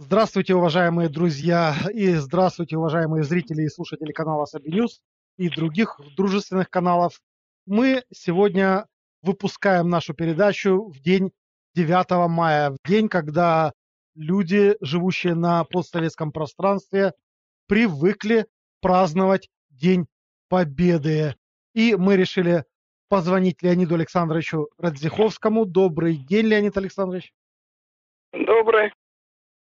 Здравствуйте, уважаемые друзья, и здравствуйте, уважаемые зрители и слушатели канала Саби Ньюс и других дружественных каналов. Мы сегодня выпускаем нашу передачу в день 9 мая, в день, когда люди, живущие на постсоветском пространстве, привыкли праздновать День Победы. И мы решили позвонить Леониду Александровичу Радзиховскому. Добрый день, Леонид Александрович. Добрый.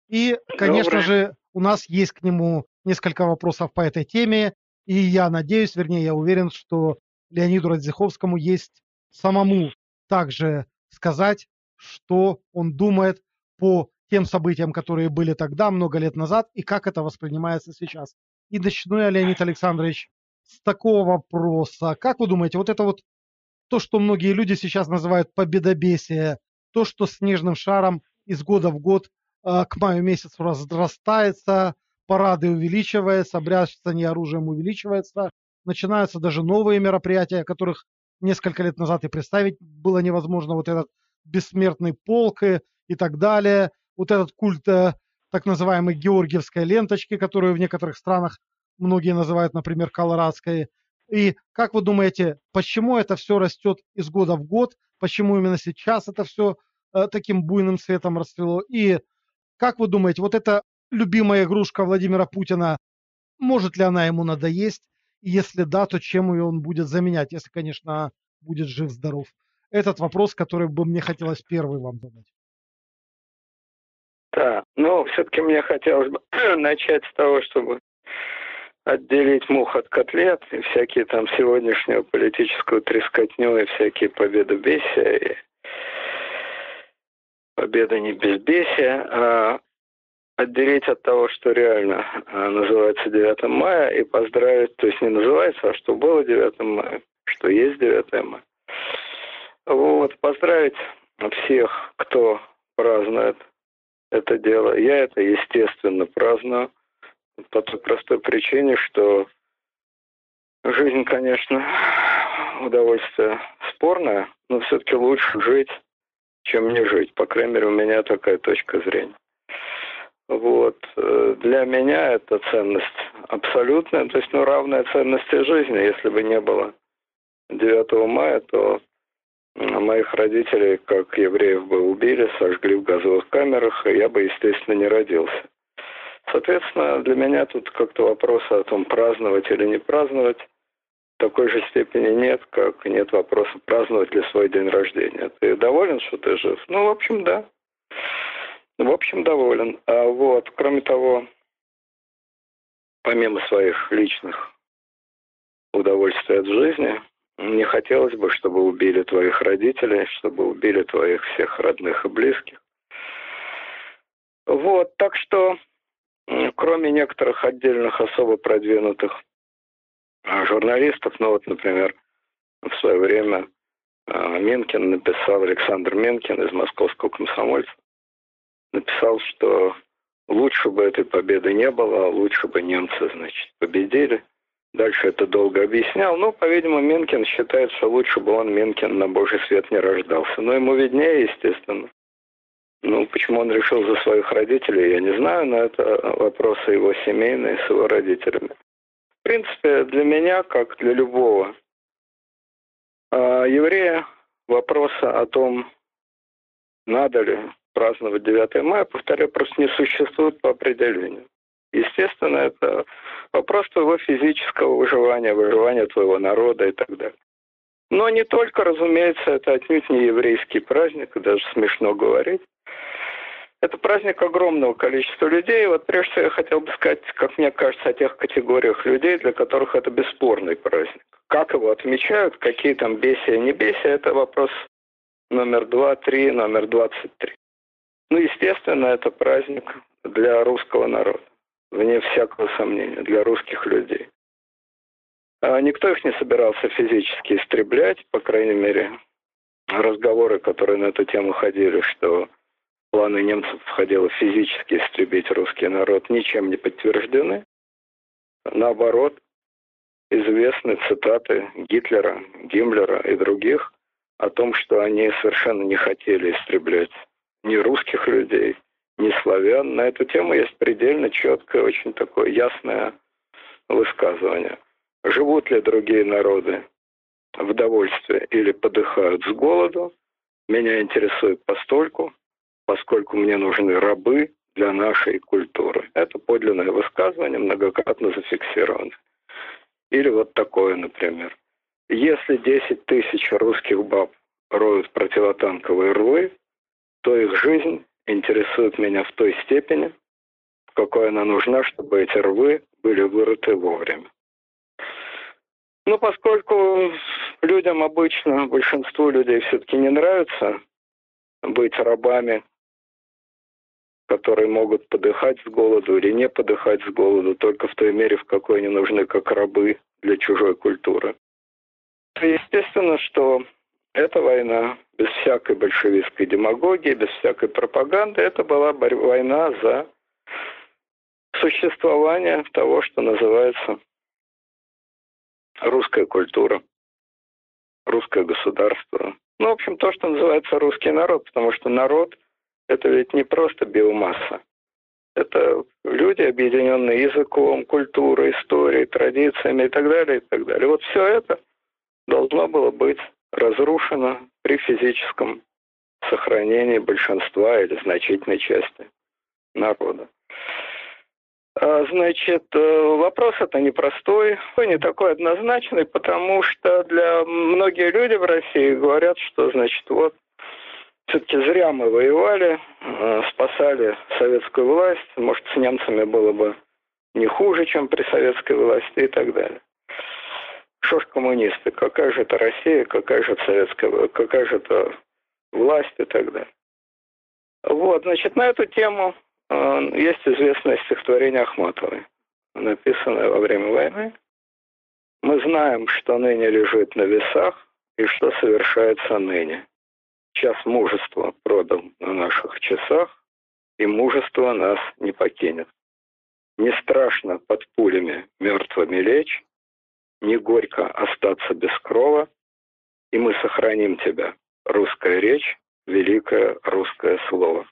И, конечно Добрый. же, у нас есть к нему несколько вопросов по этой теме. И я надеюсь, вернее, я уверен, что Леониду Радзиховскому есть самому также сказать, что он думает по тем событиям, которые были тогда, много лет назад, и как это воспринимается сейчас. И начну я, Леонид Александрович, с такого вопроса. Как вы думаете, вот это вот то, что многие люди сейчас называют победобесие, то, что снежным шаром из года в год к маю месяцу разрастается, парады увеличиваются, бряцание оружием увеличивается, начинаются даже новые мероприятия, которых несколько лет назад и представить было невозможно. Вот этот бессмертный полк и, и так далее. Вот этот культ э, так называемой георгиевской ленточки, которую в некоторых странах многие называют, например, колорадской. И как вы думаете, почему это все растет из года в год? Почему именно сейчас это все э, таким буйным цветом расцвело? И как вы думаете, вот эта любимая игрушка Владимира Путина, может ли она ему надоесть? Если да, то чем ее он будет заменять, если, конечно, будет жив-здоров? Этот вопрос, который бы мне хотелось первый вам задать. Да, ну, все-таки мне хотелось бы начать с того, чтобы отделить мух от котлет и всякие там сегодняшнего политического трескотню и всякие победы бесия и победа не безбесия, а отделить от того, что реально а, называется 9 мая, и поздравить, то есть не называется, а что было 9 мая, что есть 9 мая. Вот, поздравить всех, кто празднует это дело. Я это, естественно, праздную по той простой причине, что жизнь, конечно, удовольствие спорное, но все-таки лучше жить, чем не жить. По крайней мере, у меня такая точка зрения. Вот. Для меня это ценность абсолютная, то есть ну, равная ценности жизни. Если бы не было 9 мая, то моих родителей, как евреев, бы убили, сожгли в газовых камерах, и я бы, естественно, не родился. Соответственно, для меня тут как-то вопроса о том, праздновать или не праздновать, такой же степени нет, как нет вопроса, праздновать ли свой день рождения. Ты доволен, что ты жив? Ну, в общем, да. В общем, доволен. А вот, кроме того, помимо своих личных удовольствий от жизни, не хотелось бы, чтобы убили твоих родителей, чтобы убили твоих всех родных и близких. Вот, так что кроме некоторых отдельных особо продвинутых журналистов, ну вот, например, в свое время а, Менкин написал, Александр Менкин из московского комсомольца, написал, что лучше бы этой победы не было, лучше бы немцы, значит, победили. Дальше это долго объяснял. Ну, по-видимому, Менкин считает, что лучше бы он, Менкин, на божий свет не рождался. Но ему виднее, естественно. Ну, почему он решил за своих родителей, я не знаю, но это вопросы его семейные с его родителями. Принципе, для меня, как для любого а, еврея, вопроса о том, надо ли праздновать 9 мая, повторяю, просто не существует по определению. Естественно, это вопрос твоего физического выживания, выживания твоего народа и так далее. Но не только, разумеется, это отнюдь не еврейский праздник, даже смешно говорить. Это праздник огромного количества людей. Вот прежде всего я хотел бы сказать, как мне кажется, о тех категориях людей, для которых это бесспорный праздник. Как его отмечают, какие там бесия, не бесия, это вопрос номер два, три, номер двадцать три. Ну, естественно, это праздник для русского народа, вне всякого сомнения, для русских людей. А никто их не собирался физически истреблять, по крайней мере, разговоры, которые на эту тему ходили, что планы немцев входило физически истребить русский народ, ничем не подтверждены. Наоборот, известны цитаты Гитлера, Гиммлера и других о том, что они совершенно не хотели истреблять ни русских людей, не славян. На эту тему есть предельно четкое, очень такое ясное высказывание. Живут ли другие народы в довольстве или подыхают с голоду, меня интересует постольку, поскольку мне нужны рабы для нашей культуры. Это подлинное высказывание, многократно зафиксировано. Или вот такое, например. Если 10 тысяч русских баб роют противотанковые рвы, то их жизнь интересует меня в той степени, в какой она нужна, чтобы эти рвы были вырыты вовремя. Ну, поскольку людям обычно, большинству людей все-таки не нравится быть рабами, которые могут подыхать с голоду или не подыхать с голоду только в той мере, в какой они нужны как рабы для чужой культуры. Естественно, что эта война без всякой большевистской демагогии, без всякой пропаганды, это была война за существование того, что называется русская культура, русское государство. Ну, в общем, то, что называется русский народ, потому что народ – это ведь не просто биомасса. Это люди, объединенные языком, культурой, историей, традициями и так далее, и так далее. Вот все это должно было быть разрушено при физическом сохранении большинства или значительной части народа. А, значит, э, вопрос это непростой, не такой однозначный, потому что для многие люди в России говорят, что, значит, вот все-таки зря мы воевали, э, спасали советскую власть, может, с немцами было бы не хуже, чем при советской власти и так далее. Что ж коммунисты, какая же это Россия, какая же это советская, какая же это власть и так далее. Вот, значит, на эту тему а, есть известное стихотворение Ахматовой, написанное во время войны. Мы знаем, что ныне лежит на весах и что совершается ныне. Час мужества продал на наших часах, и мужество нас не покинет. Не страшно под пулями мертвыми лечь, не горько остаться без крова, и мы сохраним тебя, русская речь, великое русское слово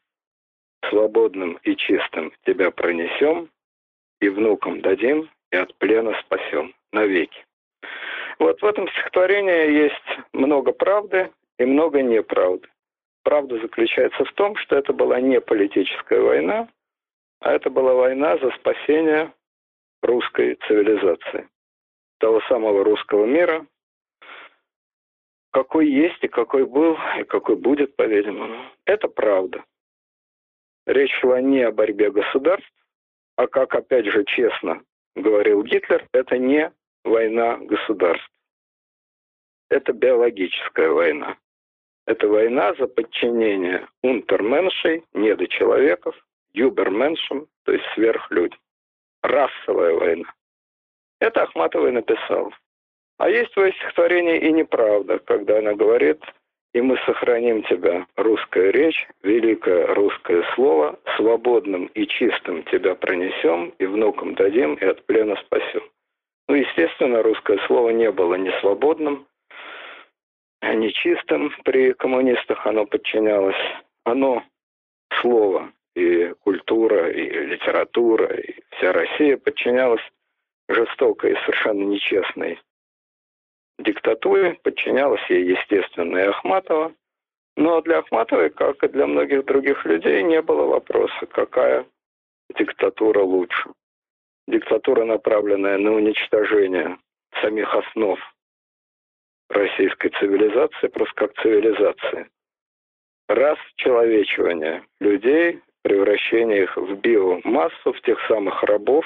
свободным и чистым тебя пронесем, и внукам дадим, и от плена спасем навеки. Вот в этом стихотворении есть много правды и много неправды. Правда заключается в том, что это была не политическая война, а это была война за спасение русской цивилизации, того самого русского мира, какой есть и какой был, и какой будет, по-видимому. Это правда. Речь шла не о борьбе государств, а как, опять же, честно говорил Гитлер, это не война государств. Это биологическая война. Это война за подчинение унтерменшей, недочеловеков, юберменшем, то есть сверхлюдям. Расовая война. Это Ахматовый написал. А есть в ее стихотворении и неправда, когда она говорит, и мы сохраним тебя, русская речь, великое русское слово, свободным и чистым тебя пронесем, и внукам дадим, и от плена спасем. Ну, естественно, русское слово не было ни свободным, ни чистым. При коммунистах оно подчинялось. Оно, слово, и культура, и литература, и вся Россия подчинялась жестокой и совершенно нечестной диктатуре, подчинялась ей, естественно, и Ахматова. Но для Ахматовой, как и для многих других людей, не было вопроса, какая диктатура лучше. Диктатура, направленная на уничтожение самих основ российской цивилизации, просто как цивилизации. Раз человечивание людей, превращение их в биомассу, в тех самых рабов,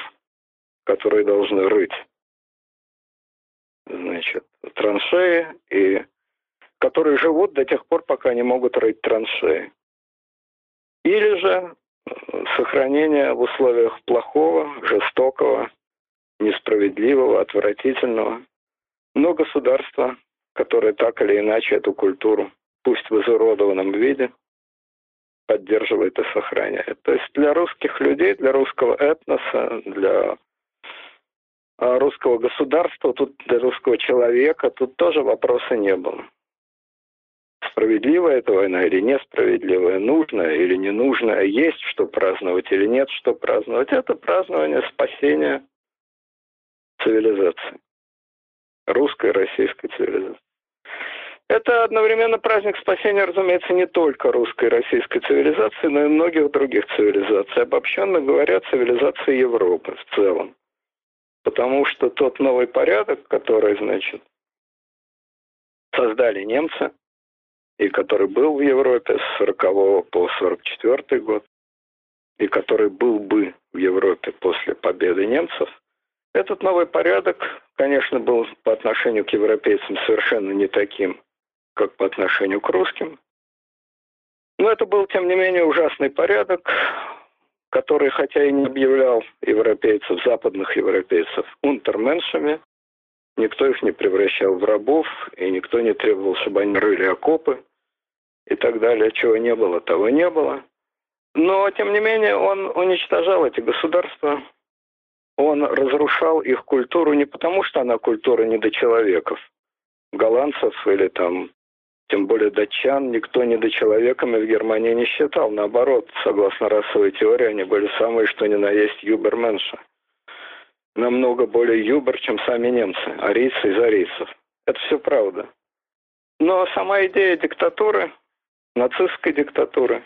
которые должны рыть значит, траншеи, и которые живут до тех пор, пока не могут рыть траншеи. Или же э, сохранение в условиях плохого, жестокого, несправедливого, отвратительного, но государство, которое так или иначе эту культуру, пусть в изуродованном виде, поддерживает и сохраняет. То есть для русских людей, для русского этноса, для а, русского государства, тут для русского человека, тут тоже вопроса не было. справедливая эта война или несправедливая, нужная или не нужная, есть что праздновать или нет что праздновать. Это празднование спасения цивилизации, русской, российской цивилизации. Это одновременно праздник спасения, разумеется, не только русской и российской цивилизации, но и многих других цивилизаций. Обобщенно говоря, цивилизации Европы в целом. Потому что тот новый порядок, который, значит, создали немцы, и который был в Европе с 40 по 44 год, и который был бы в Европе после победы немцев, этот новый порядок, конечно, был по отношению к европейцам совершенно не таким, как по отношению к русским. Но это был, тем не менее, ужасный порядок, который, хотя и не объявлял европейцев, западных европейцев, унтерменшами, Никто их не превращал в рабов, и никто не требовал, чтобы они рыли окопы и так далее. Чего не было, того не было. Но, тем не менее, он уничтожал эти государства, он разрушал их культуру не потому, что она культура недочеловеков, голландцев или там, тем более датчан, никто недочеловеками в Германии не считал. Наоборот, согласно расовой теории, они были самые что ни на есть юберменши намного более юбер, чем сами немцы, арийцы из арийцев. Это все правда. Но сама идея диктатуры, нацистской диктатуры,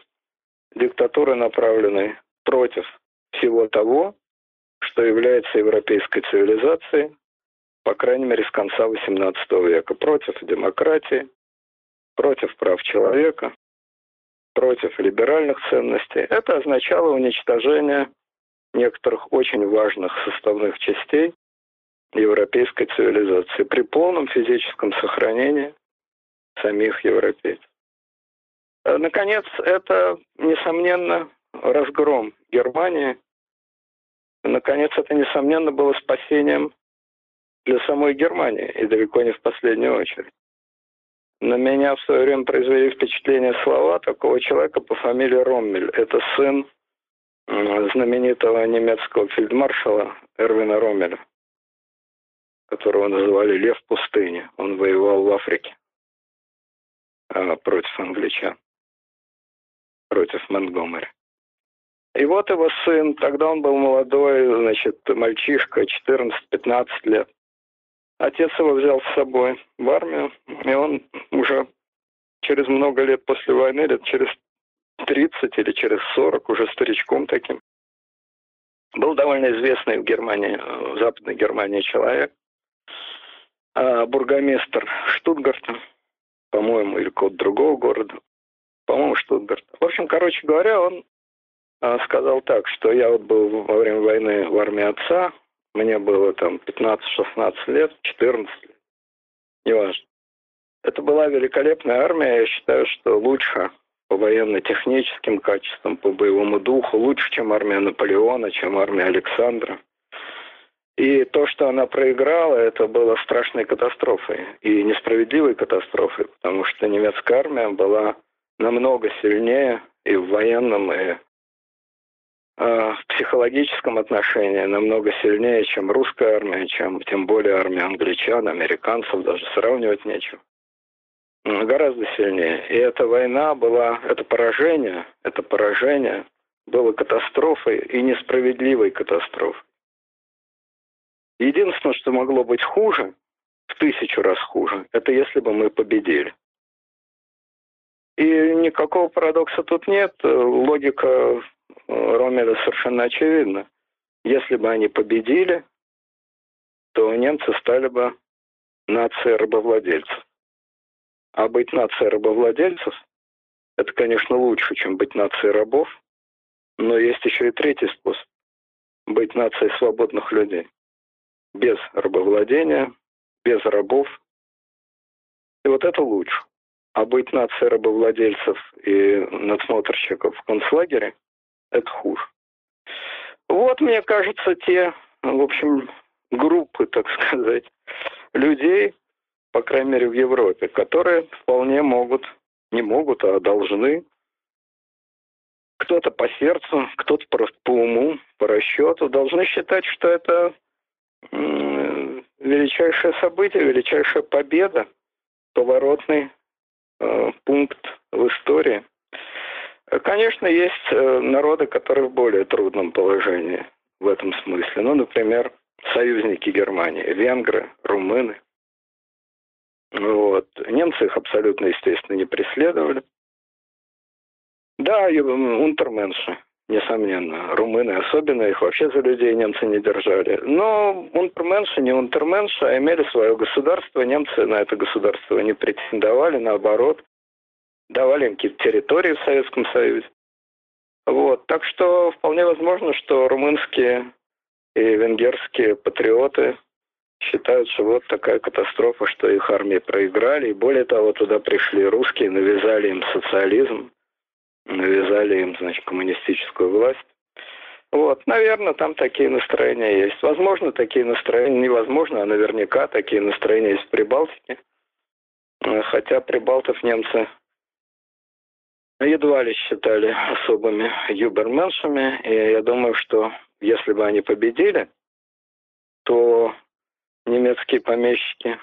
диктатуры, направленной против всего того, что является европейской цивилизацией, по крайней мере, с конца XVIII века, против демократии, против прав человека, против либеральных ценностей. Это означало уничтожение некоторых очень важных составных частей европейской цивилизации при полном физическом сохранении самих европейцев. Э, наконец, это, несомненно, разгром Германии. Наконец, это, несомненно, было спасением для самой Германии, и далеко не в последнюю очередь. На меня в свое время произвели впечатление слова такого человека по фамилии Роммель. Это сын знаменитого немецкого фельдмаршала Эрвина Ромеля, которого называли Лев пустыни. Он воевал в Африке а, против англичан, против Монтгомери. И вот его сын, тогда он был молодой, значит, мальчишка, 14-15 лет. Отец его взял с собой в армию, и он уже через много лет после войны, лет через 30 или через 40, уже старичком таким. Был довольно известный в Германии, в Западной Германии человек, а, бургомистр Штутгарта, по-моему, или какого-то другого города, по-моему, Штутгарт. В общем, короче говоря, он а, сказал так, что я вот был во время войны в армии отца, мне было там 15-16 лет, 14 лет, неважно. Это была великолепная армия, я считаю, что лучше по военно-техническим качествам, по боевому духу, лучше, чем армия Наполеона, чем армия Александра. И то, что она проиграла, это было страшной катастрофой и несправедливой катастрофой, потому что немецкая армия была намного сильнее и в военном, и в психологическом отношении намного сильнее, чем русская армия, чем тем более армия англичан, американцев, даже сравнивать нечего гораздо сильнее. И эта война была, это поражение, это поражение было катастрофой и несправедливой катастрофой. Единственное, что могло быть хуже, в тысячу раз хуже, это если бы мы победили. И никакого парадокса тут нет. Логика э, Ромеля совершенно очевидна. Если бы они победили, то немцы стали бы нацией рабовладельцев. А быть нацией рабовладельцев – это, конечно, лучше, чем быть нацией рабов, но есть еще и третий способ – быть нацией свободных людей. Без рабовладения, без рабов. И вот это лучше. А быть нацией рабовладельцев и надсмотрщиков в концлагере – это хуже. Вот, мне кажется, те, в общем, группы, так сказать, людей, по крайней мере в Европе, которые вполне могут, не могут, а должны, кто-то по сердцу, кто-то просто по уму, по расчету, должны считать, что это величайшее событие, величайшая победа, поворотный э, пункт в истории. Конечно, есть э, народы, которые в более трудном положении в этом смысле. Ну, например, союзники Германии, венгры, румыны. Вот. Немцы их абсолютно, естественно, не преследовали. Да, унтерменши, несомненно. Румыны особенно, их вообще за людей немцы не держали. Но унтерменши, не унтерменши, а имели свое государство. Немцы на это государство не претендовали, наоборот. Давали им какие-то территории в Советском Союзе. Вот. Так что вполне возможно, что румынские и венгерские патриоты считают, что вот такая катастрофа, что их армии проиграли. И более того, туда пришли русские, навязали им социализм, навязали им, значит, коммунистическую власть. Вот, наверное, там такие настроения есть. Возможно, такие настроения, невозможно, а наверняка такие настроения есть в Прибалтике. Хотя прибалтов немцы едва ли считали особыми юберменшами. И я думаю, что если бы они победили, то немецкие помещики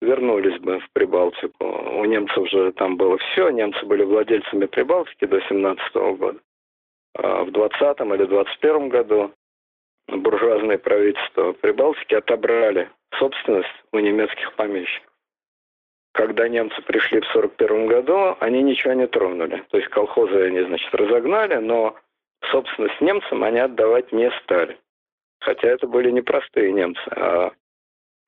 вернулись бы в Прибалтику. У немцев же там было все, немцы были владельцами Прибалтики до 17 года. А в 20 или 21 году буржуазное правительство Прибалтики отобрали собственность у немецких помещиков. Когда немцы пришли в 1941 году, они ничего не тронули. То есть колхозы они, значит, разогнали, но собственность немцам они отдавать не стали. Хотя это были не простые немцы, а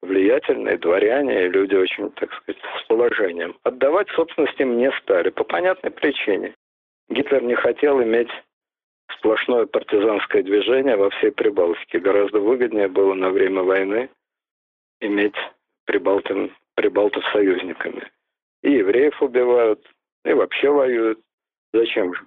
влиятельные дворяне и люди очень, так сказать, с положением. Отдавать собственность им не стали по понятной причине. Гитлер не хотел иметь сплошное партизанское движение во всей Прибалтике. Гораздо выгоднее было на время войны иметь прибалтов, прибалтов союзниками. И евреев убивают, и вообще воюют. Зачем же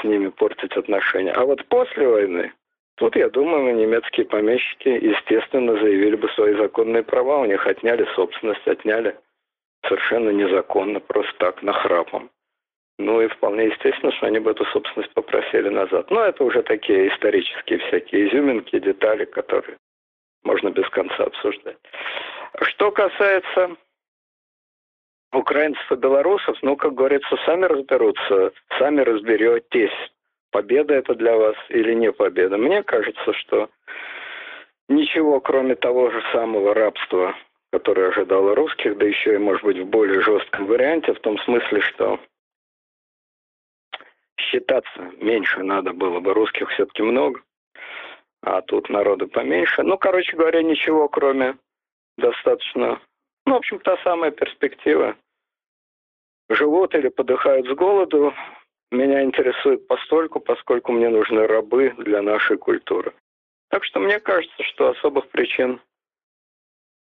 с ними портить отношения? А вот после войны Тут, я думаю, немецкие помещики, естественно, заявили бы свои законные права. У них отняли собственность, отняли совершенно незаконно, просто так, нахрапом. Ну и вполне естественно, что они бы эту собственность попросили назад. Но это уже такие исторические всякие изюминки, детали, которые можно без конца обсуждать. Что касается украинцев и белорусов, ну, как говорится, сами разберутся, сами разберетесь победа это для вас или не победа. Мне кажется, что ничего, кроме того же самого рабства, которое ожидало русских, да еще и, может быть, в более жестком варианте, в том смысле, что считаться меньше надо было бы, русских все-таки много, а тут народу поменьше. Ну, короче говоря, ничего, кроме достаточно, ну, в общем, та самая перспектива. Живут или подыхают с голоду, меня интересует постольку, поскольку мне нужны рабы для нашей культуры. Так что мне кажется, что особых причин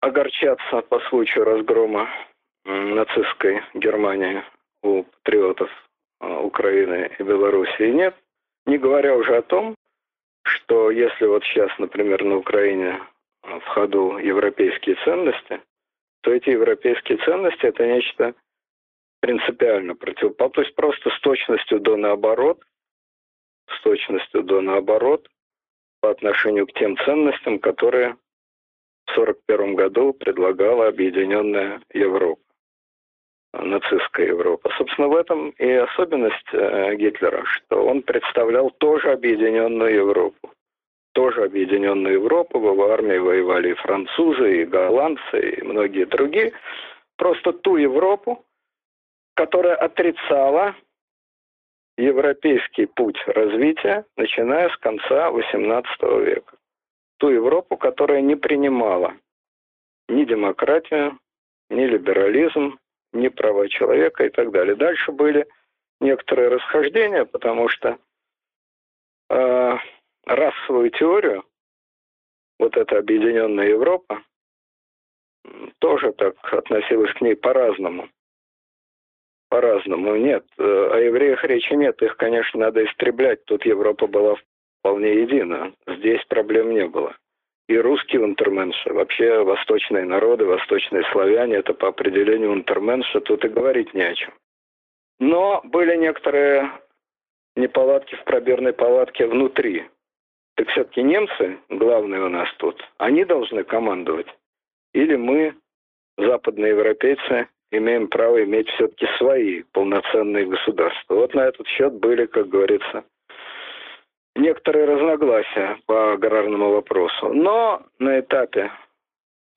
огорчаться по случаю разгрома нацистской Германии у патриотов а, Украины и Белоруссии нет. Не говоря уже о том, что если вот сейчас, например, на Украине в ходу европейские ценности, то эти европейские ценности это нечто принципиально противоположно, то есть просто с точностью до наоборот, с точностью до наоборот по отношению к тем ценностям, которые в 1941 году предлагала Объединенная Европа, нацистская Европа. Собственно, в этом и особенность э, Гитлера, что он представлял тоже Объединенную Европу. Тоже Объединенную Европу, в его армии воевали и французы, и голландцы, и многие другие. Просто ту Европу, которая отрицала европейский путь развития, начиная с конца XVIII века. Ту Европу, которая не принимала ни демократию, ни либерализм, ни права человека и так далее. Дальше были некоторые расхождения, потому что э, расовую теорию, вот эта объединенная Европа, тоже так относилась к ней по-разному по-разному. Нет, э, о евреях речи нет. Их, конечно, надо истреблять. Тут Европа была вполне едина. Здесь проблем не было. И русские унтерменши, вообще восточные народы, восточные славяне, это по определению унтерменши, тут и говорить не о чем. Но были некоторые неполадки в пробирной палатке внутри. Так все-таки немцы, главные у нас тут, они должны командовать. Или мы, западные европейцы, имеем право иметь все-таки свои полноценные государства. Вот на этот счет были, как говорится, некоторые разногласия по аграрному вопросу. Но на этапе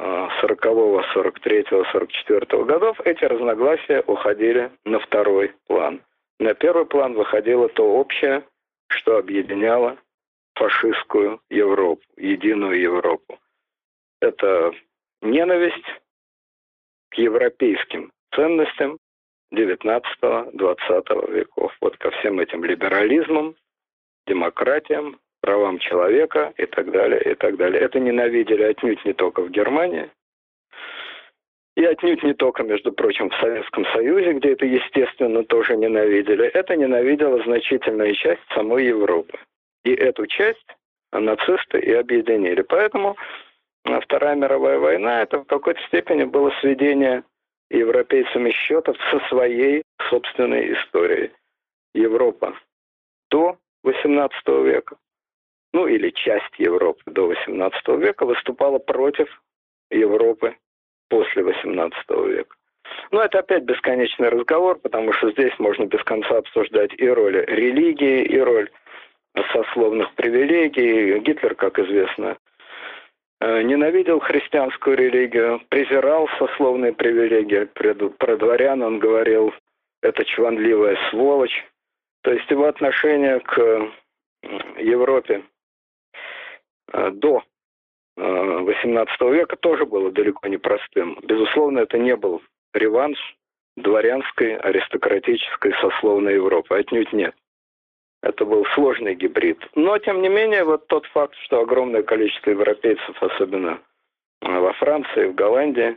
40-го, 43-го, 44-го годов эти разногласия уходили на второй план. На первый план выходило то общее, что объединяло фашистскую Европу, единую Европу. Это ненависть к европейским ценностям XIX-XX веков. Вот ко всем этим либерализмам, демократиям, правам человека и так далее, и так далее. Это ненавидели отнюдь не только в Германии, и отнюдь не только, между прочим, в Советском Союзе, где это, естественно, тоже ненавидели. Это ненавидела значительная часть самой Европы. И эту часть нацисты и объединили. Поэтому Вторая мировая война это в какой-то степени было сведение европейцами счетов со своей собственной историей. Европа до XVIII века, ну или часть Европы до XVIII века выступала против Европы после XVIII века. Но это опять бесконечный разговор, потому что здесь можно без конца обсуждать и роль религии, и роль сословных привилегий. Гитлер, как известно, э, ненавидел христианскую религию, презирал сословные привилегии. Про дворян он говорил, это чванливая сволочь. То есть его отношение к Европе э, до XVIII э, века тоже было далеко не простым. Безусловно, это не был реванш дворянской, аристократической, сословной Европы. Отнюдь нет. Это был сложный гибрид. Но, тем не менее, вот тот факт, что огромное количество европейцев, особенно э, во Франции, в Голландии,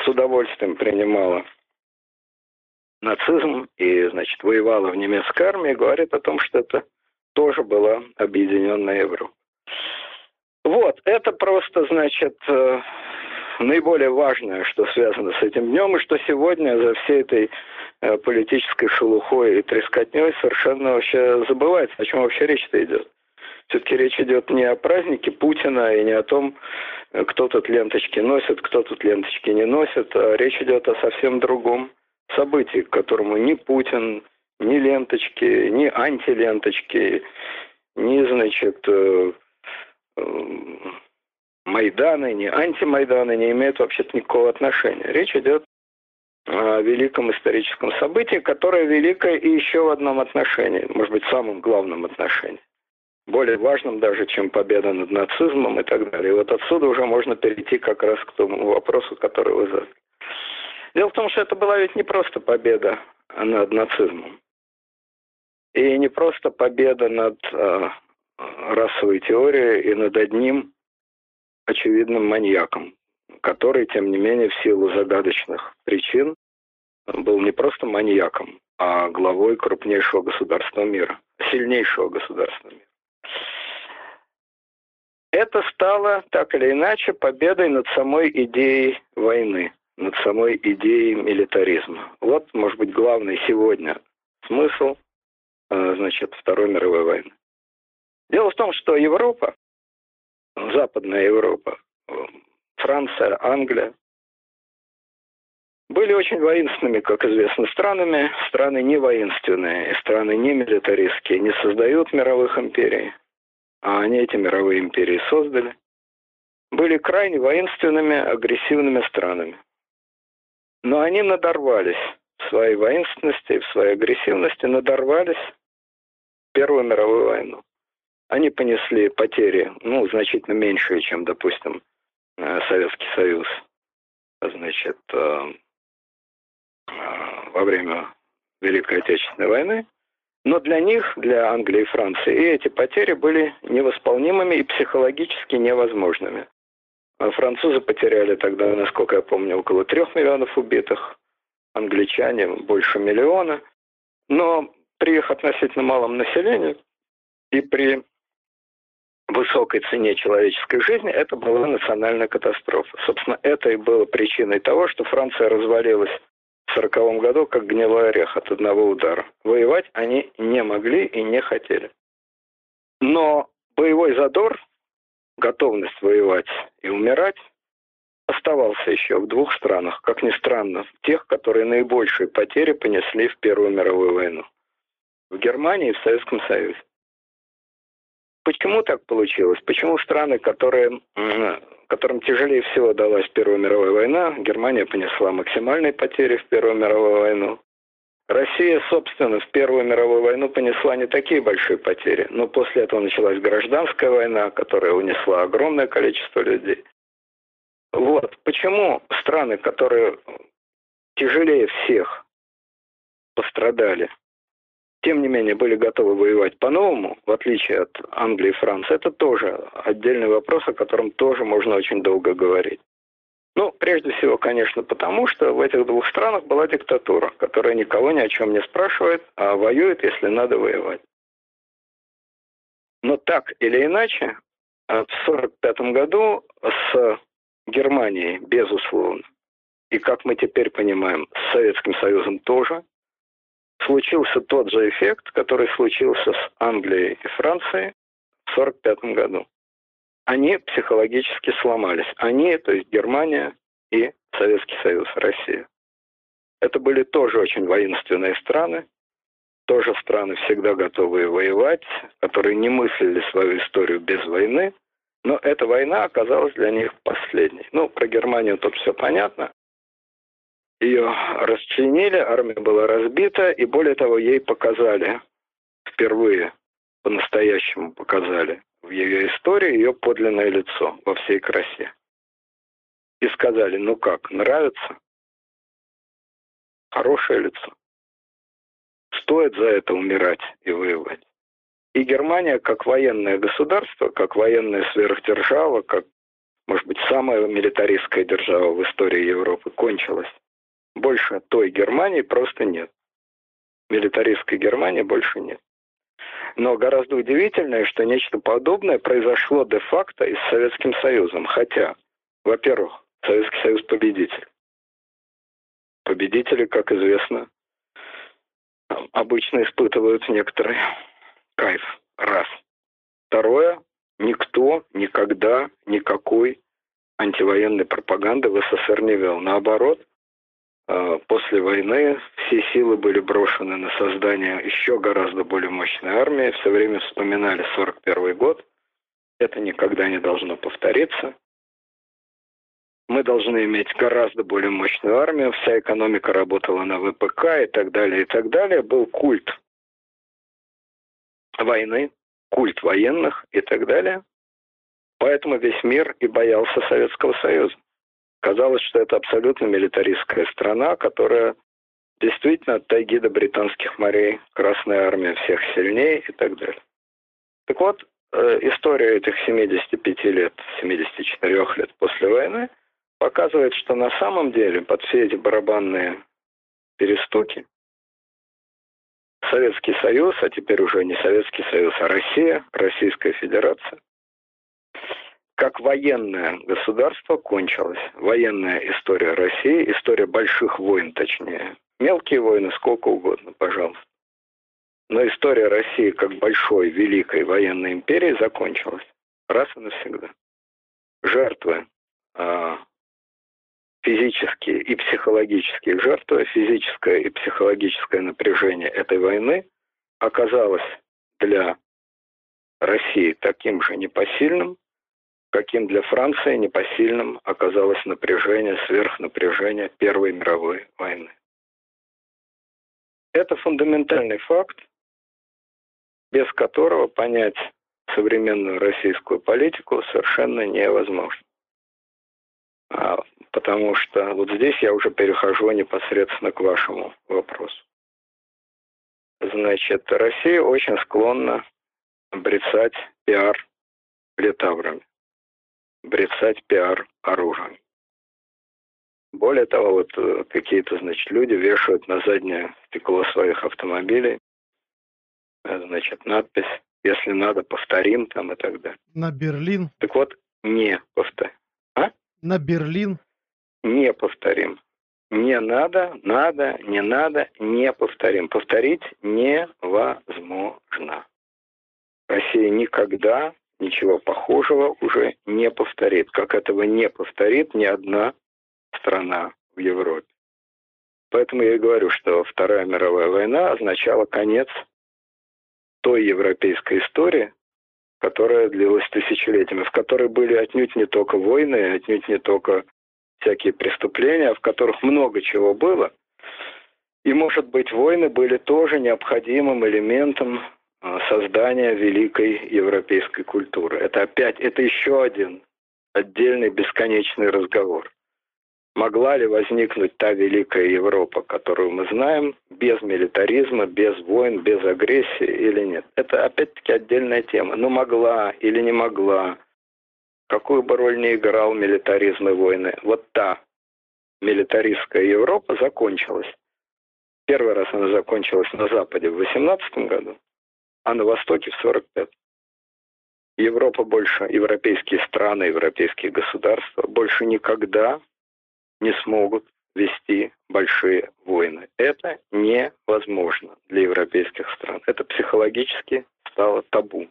с удовольствием принимало нацизм и, значит, воевала в немецкой армии, говорит о том, что это тоже была объединенная Европа. Вот, это просто, значит, э, наиболее важное, что связано с этим днем, и что сегодня за всей этой э, политической шелухой и трескотней совершенно вообще забывается, о чем вообще речь-то идет. Все-таки речь идет не о празднике Путина и не о том, э, кто тут ленточки носит, кто тут ленточки не носит, а речь идет о совсем другом событии, к которому ни Путин, ни ленточки, ни антиленточки, ни, значит, Эм, Майданы, ни антимайданы не имеют вообще-то никакого отношения. Речь идет о великом историческом событии, которое великое и еще в одном отношении, может быть, самом главном отношении. Более важным даже, чем победа над нацизмом и так далее. И вот отсюда уже можно перейти как раз к тому вопросу, который вы задали. Дело в том, что это была ведь не просто победа над нацизмом. И не просто победа над э, расовой теории и над одним очевидным маньяком, который, тем не менее, в силу загадочных причин был не просто маньяком, а главой крупнейшего государства мира, сильнейшего государства мира. Это стало, так или иначе, победой над самой идеей войны, над самой идеей милитаризма. Вот, может быть, главный сегодня смысл э, значит, Второй мировой войны. Дело в том, что Европа, Западная Европа, Франция, Англия, были очень воинственными, как известно, странами. Страны не воинственные, страны не милитаристские, не создают мировых империй, а они эти мировые империи создали. Были крайне воинственными, агрессивными странами. Но они надорвались в своей воинственности, в своей агрессивности, надорвались в Первую мировую войну они понесли потери, ну, значительно меньшие, чем, допустим, э, Советский Союз, значит, э, э, во время Великой Отечественной войны. Но для них, для Англии и Франции, и эти потери были невосполнимыми и психологически невозможными. Французы потеряли тогда, насколько я помню, около трех миллионов убитых, англичане больше миллиона. Но при их относительно малом населении и при высокой цене человеческой жизни, это была национальная катастрофа. Собственно, это и было причиной того, что Франция развалилась в 1940 году как гнилой орех от одного удара. Воевать они не могли и не хотели. Но боевой задор, готовность воевать и умирать оставался еще в двух странах, как ни странно, тех, которые наибольшие потери понесли в Первую мировую войну. В Германии и в Советском Союзе. Почему так получилось? Почему страны, которые, которым тяжелее всего далась Первая мировая война, Германия понесла максимальные потери в Первую мировую войну, Россия, собственно, в Первую мировую войну понесла не такие большие потери, но после этого началась гражданская война, которая унесла огромное количество людей. Вот почему страны, которые тяжелее всех пострадали, тем не менее были готовы воевать по-новому, в отличие от Англии и Франции, это тоже отдельный вопрос, о котором тоже можно очень долго говорить. Ну, прежде всего, конечно, потому что в этих двух странах была диктатура, которая никого ни о чем не спрашивает, а воюет, если надо воевать. Но так или иначе, в 1945 году с Германией, безусловно, и, как мы теперь понимаем, с Советским Союзом тоже, случился тот же эффект, который случился с Англией и Францией в 1945 году. Они психологически сломались. Они, то есть Германия и Советский Союз, Россия. Это были тоже очень воинственные страны, тоже страны, всегда готовые воевать, которые не мыслили свою историю без войны, но эта война оказалась для них последней. Ну, про Германию тут все понятно. Ее расчленили, армия была разбита, и более того, ей показали, впервые по-настоящему показали в ее истории ее подлинное лицо во всей красе. И сказали, ну как, нравится? Хорошее лицо. Стоит за это умирать и воевать. И Германия, как военное государство, как военная сверхдержава, как, может быть, самая милитаристская держава в истории Европы, кончилась. Больше той Германии просто нет. Милитаристской Германии больше нет. Но гораздо удивительнее, что нечто подобное произошло де-факто и с Советским Союзом. Хотя, во-первых, Советский Союз победитель. Победители, как известно, обычно испытывают некоторый кайф. Раз. Второе. Никто никогда никакой антивоенной пропаганды в СССР не вел. Наоборот, после войны все силы были брошены на создание еще гораздо более мощной армии. Все время вспоминали 41 год. Это никогда не должно повториться. Мы должны иметь гораздо более мощную армию, вся экономика работала на ВПК и так далее, и так далее. Был культ войны, культ военных и так далее. Поэтому весь мир и боялся Советского Союза. Казалось, что это абсолютно милитаристская страна, которая действительно от тайги до британских морей, Красная Армия всех сильнее и так далее. Так вот, э, история этих 75 лет, 74 лет после войны показывает, что на самом деле под все эти барабанные перестуки Советский Союз, а теперь уже не Советский Союз, а Россия, Российская Федерация, как военное государство кончилось. Военная история России, история больших войн, точнее. Мелкие войны сколько угодно, пожалуйста. Но история России как большой, великой военной империи закончилась. Раз и навсегда. Жертвы а, физические и психологические жертвы, физическое и психологическое напряжение этой войны оказалось для России таким же непосильным, каким для Франции непосильным оказалось напряжение, сверхнапряжение Первой мировой войны. Это фундаментальный факт, без которого понять современную российскую политику совершенно невозможно. А потому что вот здесь я уже перехожу непосредственно к вашему вопросу. Значит, Россия очень склонна брецать пиар летаврами, брецать пиар оружием. Более того, вот э, какие-то, значит, люди вешают на заднее стекло своих автомобилей, э, значит, надпись «Если надо, повторим» там и так далее. На Берлин? Так вот, не повторим. А? На Берлин? не повторим. Не надо, надо, не надо, не повторим. Повторить невозможно. Россия никогда ничего похожего уже не повторит, как этого не повторит ни одна страна в Европе. Поэтому я и говорю, что Вторая мировая война означала конец той европейской истории, которая длилась тысячелетиями, в которой были отнюдь не только войны, отнюдь не только всякие преступления, в которых много чего было. И, может быть, войны были тоже необходимым элементом создания великой европейской культуры. Это опять, это еще один отдельный бесконечный разговор. Могла ли возникнуть та великая Европа, которую мы знаем, без милитаризма, без войн, без агрессии или нет? Это опять-таки отдельная тема. Но могла или не могла? Какую бы роль не играл милитаризм и войны? Вот та милитаристская Европа закончилась. Первый раз она закончилась на Западе в 18 году, а на Востоке в 45 Европа больше, европейские страны, европейские государства больше никогда не смогут вести большие войны. Это невозможно для европейских стран. Это психологически стало табу.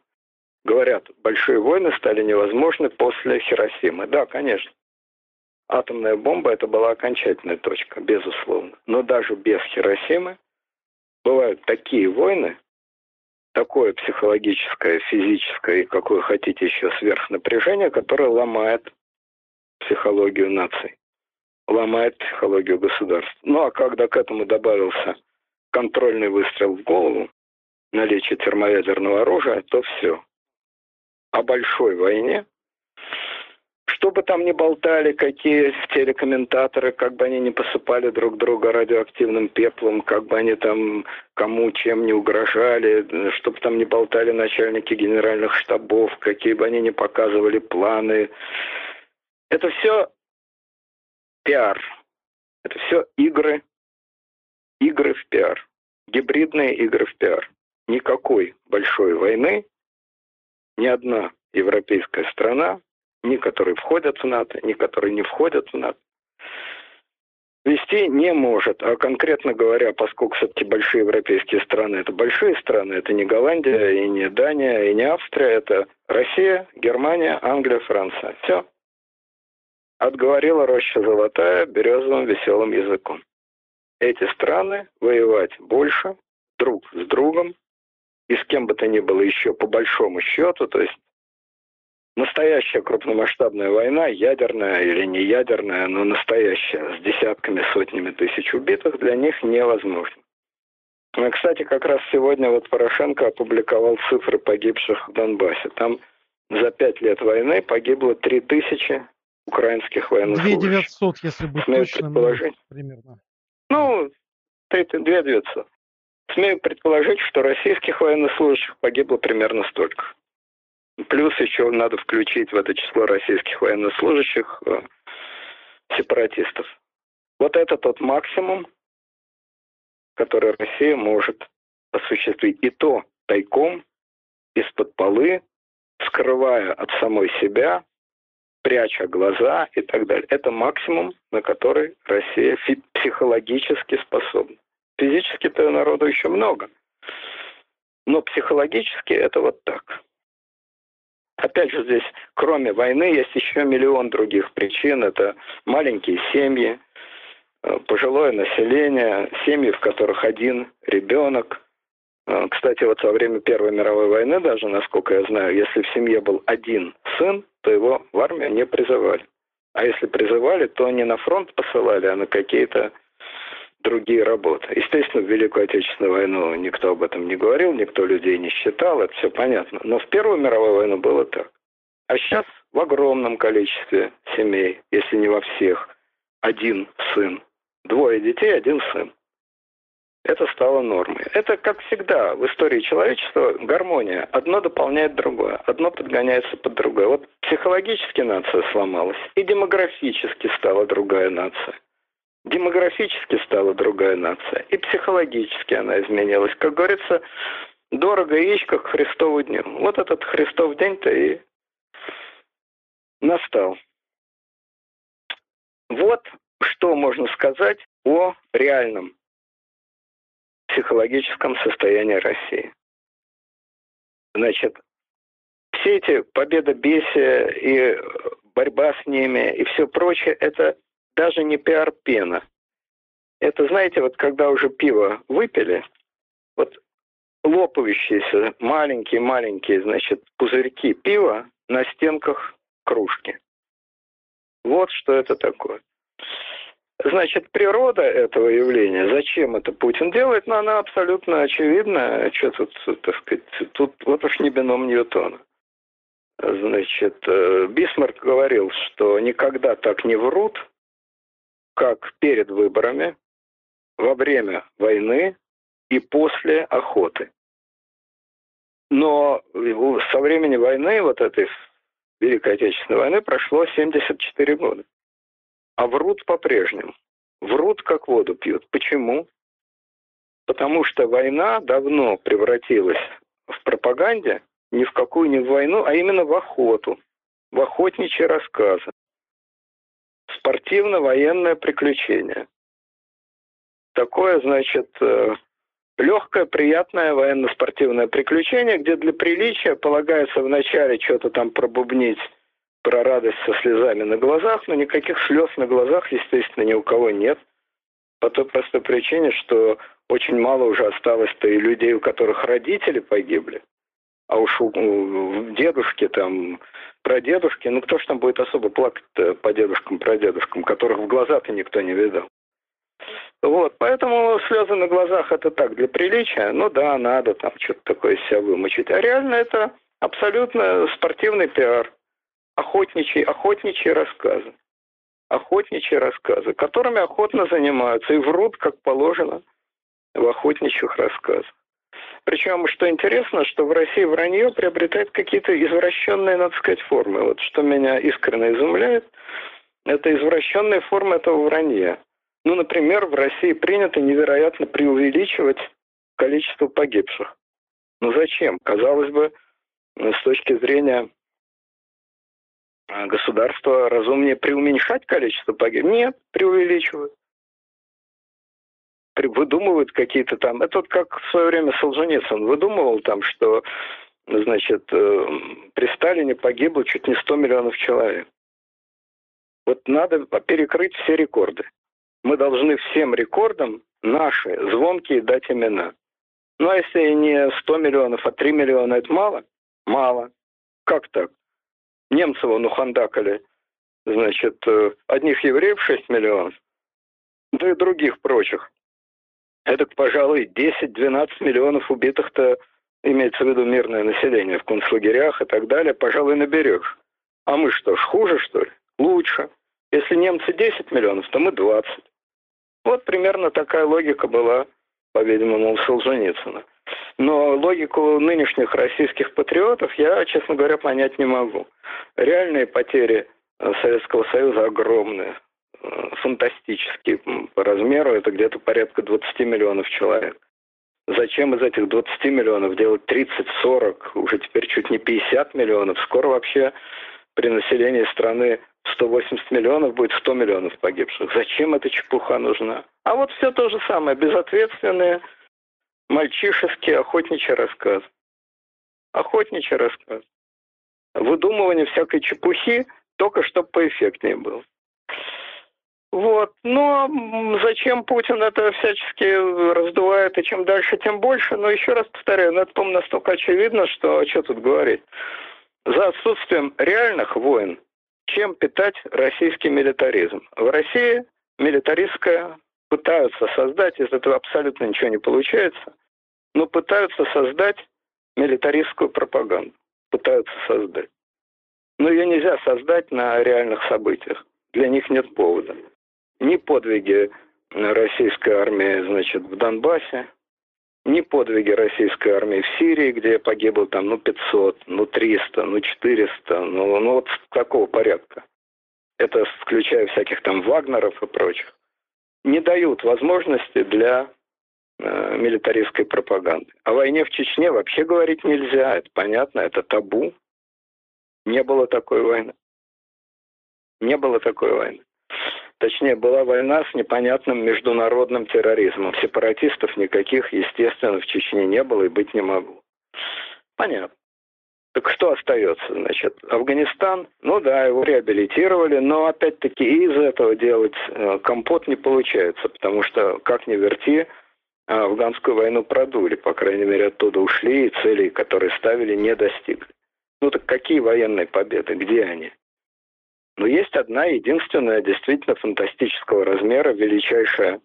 Говорят, большие войны стали невозможны после Хиросимы. Да, конечно. Атомная бомба это была окончательная точка, безусловно. Но даже без Хиросимы бывают такие войны, такое психологическое, физическое и какое хотите еще сверхнапряжение, которое ломает психологию наций, ломает психологию государств. Ну а когда к этому добавился контрольный выстрел в голову, наличие термоядерного оружия, то все. О большой войне что бы там ни болтали, какие телекомментаторы, как бы они не посыпали друг друга радиоактивным пеплом, как бы они там кому чем не угрожали, что бы там ни болтали начальники генеральных штабов, какие бы они ни показывали планы. Это все пиар. Это все игры, игры в пиар. Гибридные игры в пиар. Никакой большой войны ни одна европейская страна ни которые входят в НАТО, ни которые не входят в НАТО, вести не может. А конкретно говоря, поскольку все-таки большие европейские страны, это большие страны, это не Голландия, и не Дания, и не Австрия, это Россия, Германия, Англия, Франция. Все. Отговорила роща золотая березовым веселым языком. Эти страны воевать больше друг с другом и с кем бы то ни было еще по большому счету, то есть настоящая крупномасштабная война, ядерная или не ядерная, но настоящая, с десятками, сотнями тысяч убитых, для них невозможно. А, кстати, как раз сегодня вот Порошенко опубликовал цифры погибших в Донбассе. Там за пять лет войны погибло три тысячи украинских военнослужащих. 2900, если быть Смею точным, предположить. примерно. Ну, 2900. Смею предположить, что российских военнослужащих погибло примерно столько. Плюс еще надо включить в это число российских военнослужащих э, сепаратистов. Вот это тот максимум, который Россия может осуществить. И то тайком, из-под полы, скрывая от самой себя, пряча глаза и так далее. Это максимум, на который Россия психологически способна. Физически-то народу еще много. Но психологически это вот так. Опять же, здесь, кроме войны, есть еще миллион других причин. Это маленькие семьи, э, пожилое население, семьи, в которых один ребенок. Э, кстати, вот во время Первой мировой войны даже, насколько я знаю, если в семье был один сын, то его в армию не призывали. А если призывали, то не на фронт посылали, а на какие-то другие работы. Естественно, в Великую Отечественную войну никто об этом не говорил, никто людей не считал, это все понятно. Но в Первую мировую войну было так. А сейчас в огромном количестве семей, если не во всех, один сын. Двое детей, один сын. Это стало нормой. Это, как всегда, в истории человечества гармония. Одно дополняет другое, одно подгоняется под другое. Вот психологически нация сломалась, и демографически стала другая нация. Демографически стала другая нация, и психологически она изменилась. Как говорится, дорого яичко к Христову дню. Вот этот Христов день-то и настал. Вот что можно сказать о реальном психологическом состоянии России. Значит, все эти победобесия и борьба с ними и все прочее, это даже не пиар-пена. Это, знаете, вот когда уже пиво выпили, вот лопающиеся маленькие-маленькие, значит, пузырьки пива на стенках кружки. Вот что это такое. Значит, природа этого явления, зачем это Путин делает, но она абсолютно очевидна. Что тут, так сказать, тут вот уж не бином Ньютона. Значит, э, Бисмарк говорил, что никогда так не врут, как перед выборами, во время войны и после охоты. Но со времени войны, вот этой Великой Отечественной войны, прошло 74 года. А врут по-прежнему. Врут, как воду пьют. Почему? Потому что война давно превратилась в пропаганде ни в какую не в войну, а именно в охоту, в охотничьи рассказы. Спортивно-военное приключение. Такое, значит, э, легкое, приятное военно-спортивное приключение, где для приличия полагается вначале что-то там пробубнить про радость со слезами на глазах, но никаких слез на глазах, естественно, ни у кого нет. По той простой причине, что очень мало уже осталось-то и людей, у которых родители погибли. А уж у, дедушки там, про дедушки, ну кто ж там будет особо плакать по дедушкам, про дедушкам, которых в глаза-то никто не видел. Вот, поэтому слезы на глазах это так, для приличия, ну да, надо там что-то такое себя вымочить. А реально это абсолютно спортивный пиар, охотничьи, охотничьи рассказы. Охотничьи рассказы, которыми охотно занимаются и врут, как положено, в охотничьих рассказах. Причем, что интересно, что в России вранье приобретает какие-то извращенные, надо сказать, формы. Вот что меня искренне изумляет, это извращенные формы этого вранья. Ну, например, в России принято невероятно преувеличивать количество погибших. Ну зачем? Казалось бы, с точки зрения государства разумнее преуменьшать количество погибших. Нет, преувеличивают. Выдумывают какие-то там... Это вот как в свое время Солженицын выдумывал там, что значит, э, при Сталине погибло чуть не 100 миллионов человек. Вот надо перекрыть все рекорды мы должны всем рекордам наши звонкие дать имена. Ну а если не 100 миллионов, а 3 миллиона, это мало? Мало. Как так? Немцы вон ухандакали, значит, э, одних евреев 6 миллионов, да и других прочих. Это, пожалуй, 10-12 миллионов убитых-то, имеется в виду мирное население в концлагерях и так далее, пожалуй, наберешь. А мы что ж, хуже, что ли? Лучше. Если немцы 10 миллионов, то мы 20. Вот примерно такая логика была, по-видимому, у Солженицына. Но логику нынешних российских патриотов я, честно говоря, понять не могу. Реальные потери э, Советского Союза огромные, фантастические по размеру, это где-то порядка 20 миллионов человек. Зачем из этих 20 миллионов делать 30-40, уже теперь чуть не 50 миллионов? Скоро вообще при населении страны 180 миллионов будет 100 миллионов погибших. Зачем эта чепуха нужна? А вот все то же самое, безответственные, мальчишеские, охотничий рассказ. Охотничий рассказ. Выдумывание всякой чепухи, только чтобы поэффектнее было. Вот. Но зачем Путин это всячески раздувает, и чем дальше, тем больше. Но еще раз повторяю, ну, это, по-моему, настолько очевидно, что что тут говорить. За отсутствием реальных войн чем питать российский милитаризм. В России милитаристская пытаются создать, из этого абсолютно ничего не получается, но пытаются создать милитаристскую пропаганду. Пытаются создать. Но ее нельзя создать на реальных событиях. Для них нет повода. Ни подвиги российской армии значит, в Донбассе, ни подвиги российской армии в Сирии, где погибло там, ну, 500, ну, 300, ну, 400, ну, ну вот какого порядка. Это включая всяких там Вагнеров и прочих. Не дают возможности для э, милитаристской пропаганды. О войне в Чечне вообще говорить нельзя, это понятно, это табу. Не было такой войны. Не было такой войны. Точнее, была война с непонятным международным терроризмом. Сепаратистов никаких, естественно, в Чечне не было и быть не могло. Понятно. Так что остается, значит? Афганистан, ну да, его реабилитировали, но опять-таки из этого делать э, компот не получается, потому что, как ни верти, афганскую войну продули, по крайней мере, оттуда ушли, и целей, которые ставили, не достигли. Ну так какие военные победы, где они? Но есть одна единственная, действительно фантастического размера, величайшая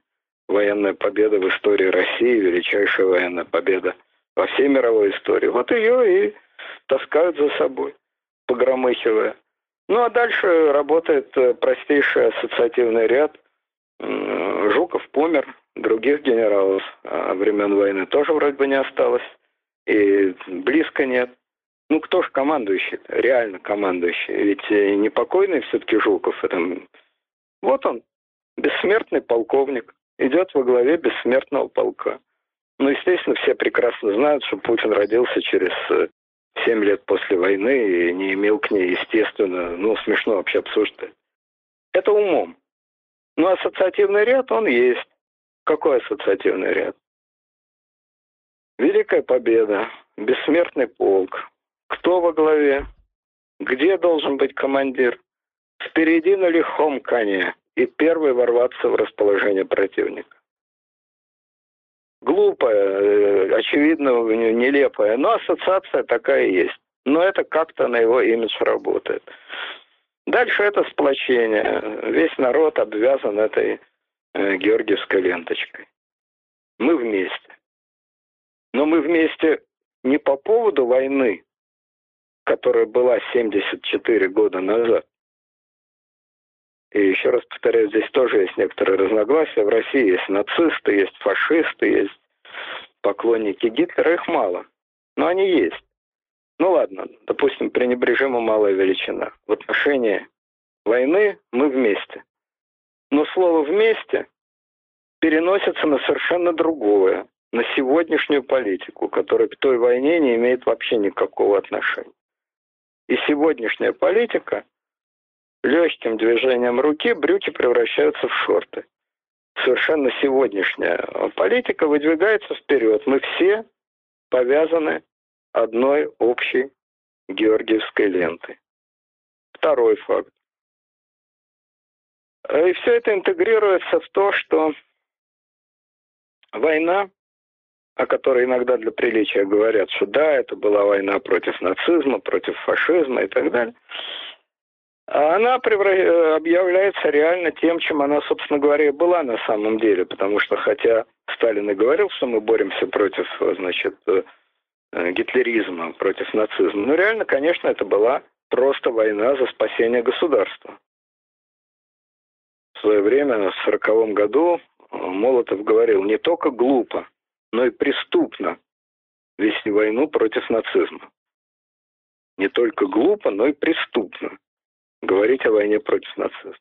военная победа в истории России, величайшая военная победа во всей мировой истории. Вот ее и таскают за собой, погромыхивая. Ну а дальше работает э, простейший ассоциативный ряд. Жуков помер, других генералов а времен войны тоже вроде бы не осталось. И близко нет. Ну, кто же командующий реально командующий? Ведь э, не покойный все-таки Жуков. Это... Вот он, бессмертный полковник, идет во главе бессмертного полка. Ну, естественно, все прекрасно знают, что Путин родился через э, семь лет после войны и не имел к ней, естественно, ну, смешно вообще обсуждать. Это умом. Но ассоциативный ряд, он есть. Какой ассоциативный ряд? Великая победа, бессмертный полк, кто во главе? Где должен быть командир? Впереди на лихом коне и первый ворваться в расположение противника. Глупая, э, очевидно, нелепая, но ассоциация такая есть. Но это как-то на его имидж работает. Дальше это сплочение. Весь народ обвязан этой э, георгиевской ленточкой. Мы вместе. Но мы вместе не по поводу войны, которая была 74 года назад. И еще раз повторяю, здесь тоже есть некоторые разногласия. В России есть нацисты, есть фашисты, есть поклонники Гитлера, их мало. Но они есть. Ну ладно, допустим, пренебрежимо малая величина. В отношении войны мы вместе. Но слово «вместе» переносится на совершенно другое, на сегодняшнюю политику, которая к той войне не имеет вообще никакого отношения. И сегодняшняя политика легким движением руки брюки превращаются в шорты. Совершенно сегодняшняя политика выдвигается вперед. Мы все повязаны одной общей георгиевской лентой. Второй факт. И все это интегрируется в то, что война о которой иногда для приличия говорят, что да, это была война против нацизма, против фашизма и так далее, а она превра... объявляется реально тем, чем она, собственно говоря, была на самом деле, потому что хотя Сталин и говорил, что мы боремся против, значит, э, гитлеризма, против нацизма, но реально, конечно, это была просто война за спасение государства. В свое время, в 1940 году, Молотов говорил, не только глупо, но и преступно вести войну против нацизма. Не только глупо, но и преступно говорить о войне против нацизма.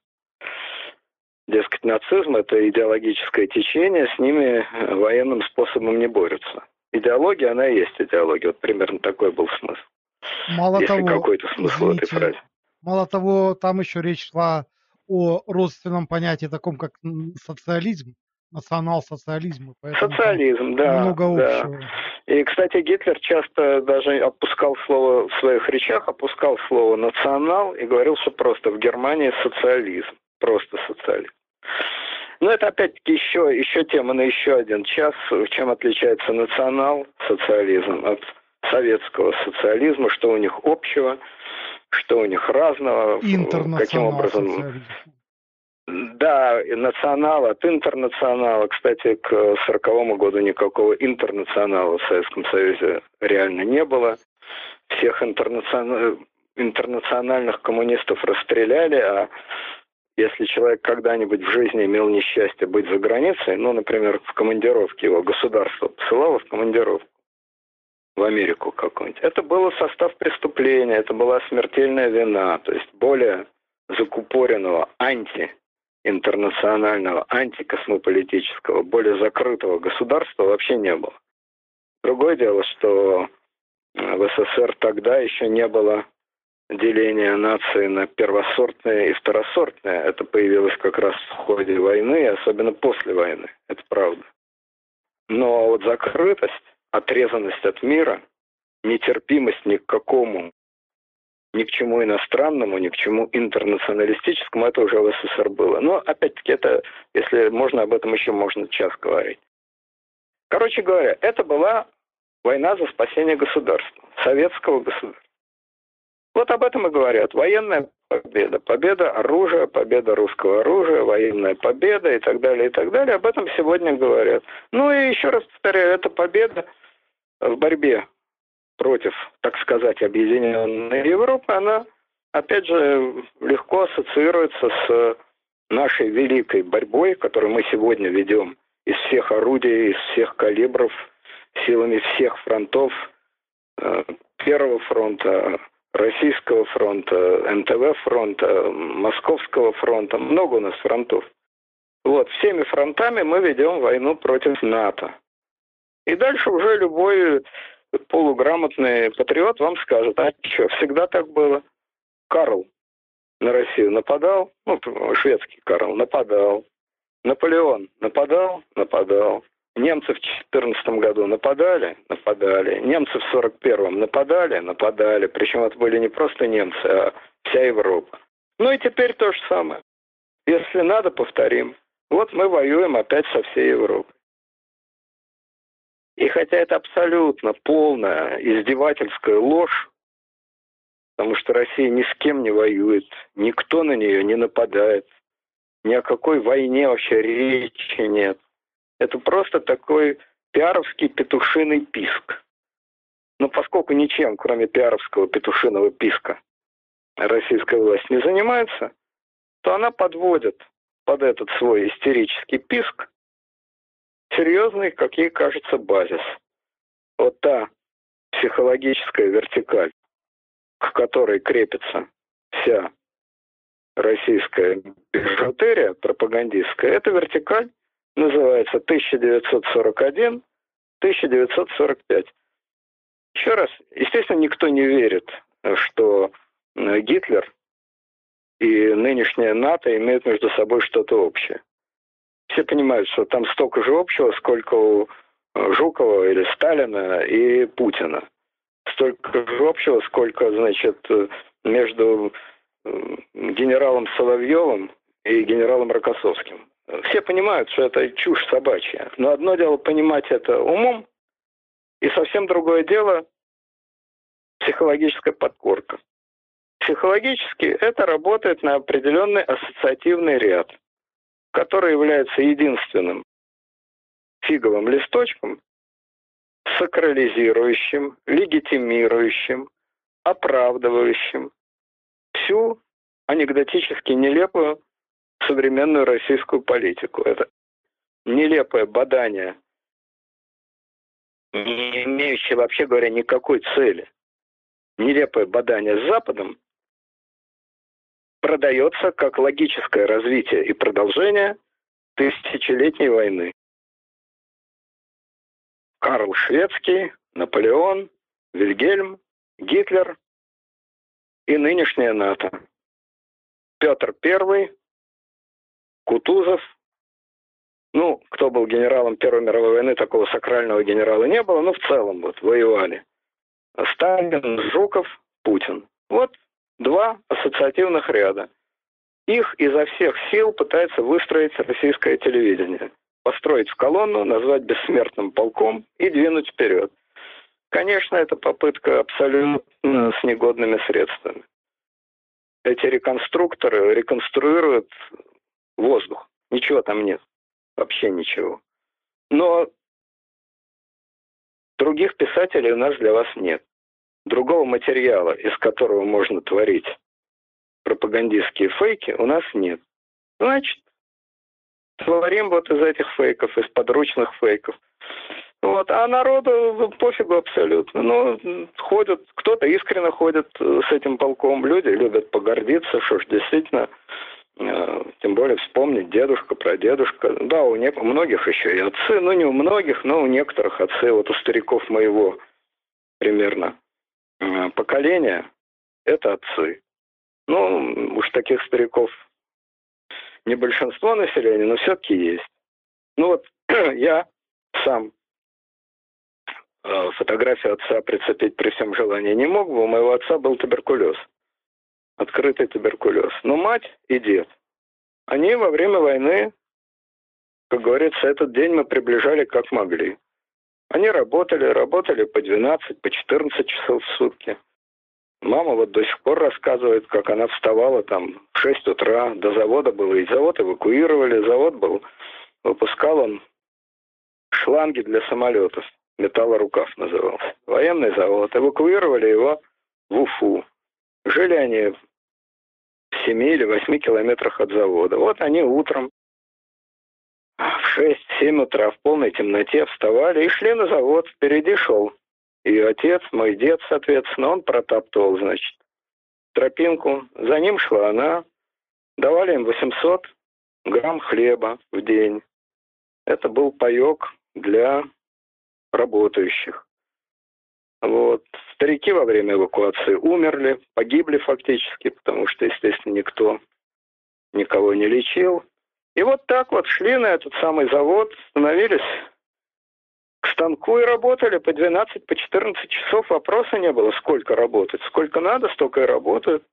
Дескать, нацизм – это идеологическое течение, с ними э, военным способом не борются. Идеология, она и есть идеология. Вот примерно такой был смысл. Мало Если того, какой-то смысл извините, в этой фразе. Мало того, там еще речь шла о родственном понятии таком, как социализм национал-социализм. Социализм, да. Много общего. Да. И, кстати, Гитлер часто даже опускал слово в своих речах, опускал слово национал и говорил, что просто в Германии социализм. Просто социализм. Но это опять-таки еще, еще тема на еще один час. Чем отличается национал-социализм от советского социализма, что у них общего, что у них разного, каким образом да, национал от интернационала. Кстати, к сороковому году никакого интернационала в Советском Союзе реально не было. Всех интернацион... интернациональных коммунистов расстреляли, а если человек когда-нибудь в жизни имел несчастье быть за границей, ну, например, в командировке его государство посылало в командировку в Америку какую-нибудь, это было состав преступления, это была смертельная вина, то есть более закупоренного анти интернационального, антикосмополитического, более закрытого государства вообще не было. Другое дело, что э, в СССР тогда еще не было деления нации на первосортные и второсортные. Это появилось как раз в ходе войны, особенно после войны. Это правда. Но вот закрытость, отрезанность от мира, нетерпимость ни к какому, ни к чему иностранному, ни к чему интернационалистическому, это уже в СССР было. Но, опять-таки, это, если можно, об этом еще можно час говорить. Короче говоря, это была война за спасение государства, советского государства. Вот об этом и говорят. Военная победа. Победа оружия, победа русского оружия, военная победа и так далее, и так далее. Об этом сегодня говорят. Ну и еще раз повторяю, это победа в борьбе против, так сказать, объединенной Европы, она, опять же, легко ассоциируется с нашей великой борьбой, которую мы сегодня ведем из всех орудий, из всех калибров, силами всех фронтов, э, Первого фронта, Российского фронта, НТВ фронта, Московского фронта. Много у нас фронтов. Вот, всеми фронтами мы ведем войну против НАТО. И дальше уже любой полуграмотный патриот вам скажет, а что, всегда так было? Карл на Россию нападал, ну, шведский Карл нападал. Наполеон нападал, нападал. Немцы в 14 году нападали, нападали. Немцы в 41-м нападали, нападали. Причем это были не просто немцы, а вся Европа. Ну и теперь то же самое. Если надо, повторим. Вот мы воюем опять со всей Европой. И хотя это абсолютно полная издевательская ложь, потому что Россия ни с кем не воюет, никто на нее не нападает, ни о какой войне вообще речи нет. Это просто такой пиаровский петушиный писк. Но поскольку ничем, кроме пиаровского петушиного писка, российская власть не занимается, то она подводит под этот свой истерический писк серьезный, как ей кажется, базис. Вот та психологическая вертикаль, к которой крепится вся российская бижутерия пропагандистская, эта вертикаль называется 1941-1945. Еще раз, естественно, никто не верит, что Гитлер и нынешняя НАТО имеют между собой что-то общее все понимают, что там столько же общего, сколько у э, Жукова или Сталина и Путина. Столько же общего, сколько, значит, э, между э, генералом Соловьевым и генералом Рокоссовским. Все понимают, что это чушь собачья. Но одно дело понимать это умом, и совсем другое дело психологическая подкорка. Психологически это работает на определенный ассоциативный ряд – который является единственным фиговым листочком, сакрализирующим, легитимирующим, оправдывающим всю анекдотически нелепую современную российскую политику. Это нелепое бадание, не имеющее, вообще говоря, никакой цели. Нелепое бадание с Западом продается как логическое развитие и продолжение тысячелетней войны. Карл Шведский, Наполеон, Вильгельм, Гитлер и нынешняя НАТО. Петр I, Кутузов. Ну, кто был генералом Первой мировой войны, такого сакрального генерала не было, но в целом вот воевали. Сталин, Жуков, Путин. Вот два ассоциативных ряда. Их изо всех сил пытается выстроить российское телевидение. Построить в колонну, назвать бессмертным полком и двинуть вперед. Конечно, это попытка абсолютно с негодными средствами. Эти реконструкторы реконструируют воздух. Ничего там нет. Вообще ничего. Но других писателей у нас для вас нет другого материала, из которого можно творить пропагандистские фейки, у нас нет. Значит, творим вот из этих фейков, из подручных фейков. Вот, а народу пофигу абсолютно. Ну, ходят, кто-то искренне ходит с этим полком. Люди любят погордиться, что ж, действительно, э, тем более вспомнить дедушка, прадедушка. Да, у, не, у многих еще и отцы, ну не у многих, но у некоторых отцы, вот у стариков моего примерно Э, поколения – это отцы. Ну, уж таких стариков не большинство населения, но все-таки есть. Ну вот я сам э, фотографию отца прицепить при всем желании не мог бы. У моего отца был туберкулез. Открытый туберкулез. Но мать и дед, они во время войны, как говорится, этот день мы приближали как могли. Они работали, работали по 12, по 14 часов в сутки. Мама вот до сих пор рассказывает, как она вставала там в 6 утра, до завода было, и завод эвакуировали, завод был, выпускал он шланги для самолетов, металлорукав назывался. Военный завод, эвакуировали его в Уфу. Жили они в 7 или 8 километрах от завода. Вот они утром в 6-7 утра в полной темноте вставали и шли на завод. Впереди шел и отец, мой дед, соответственно, он протаптывал, значит, тропинку. За ним шла она. Давали им 800 грамм хлеба в день. Это был паек для работающих. Вот. Старики во время эвакуации умерли, погибли фактически, потому что, естественно, никто никого не лечил. И вот так вот шли на этот самый завод, становились к станку и работали по 12, по 14 часов. Вопроса не было, сколько работать. Сколько надо, столько и работают.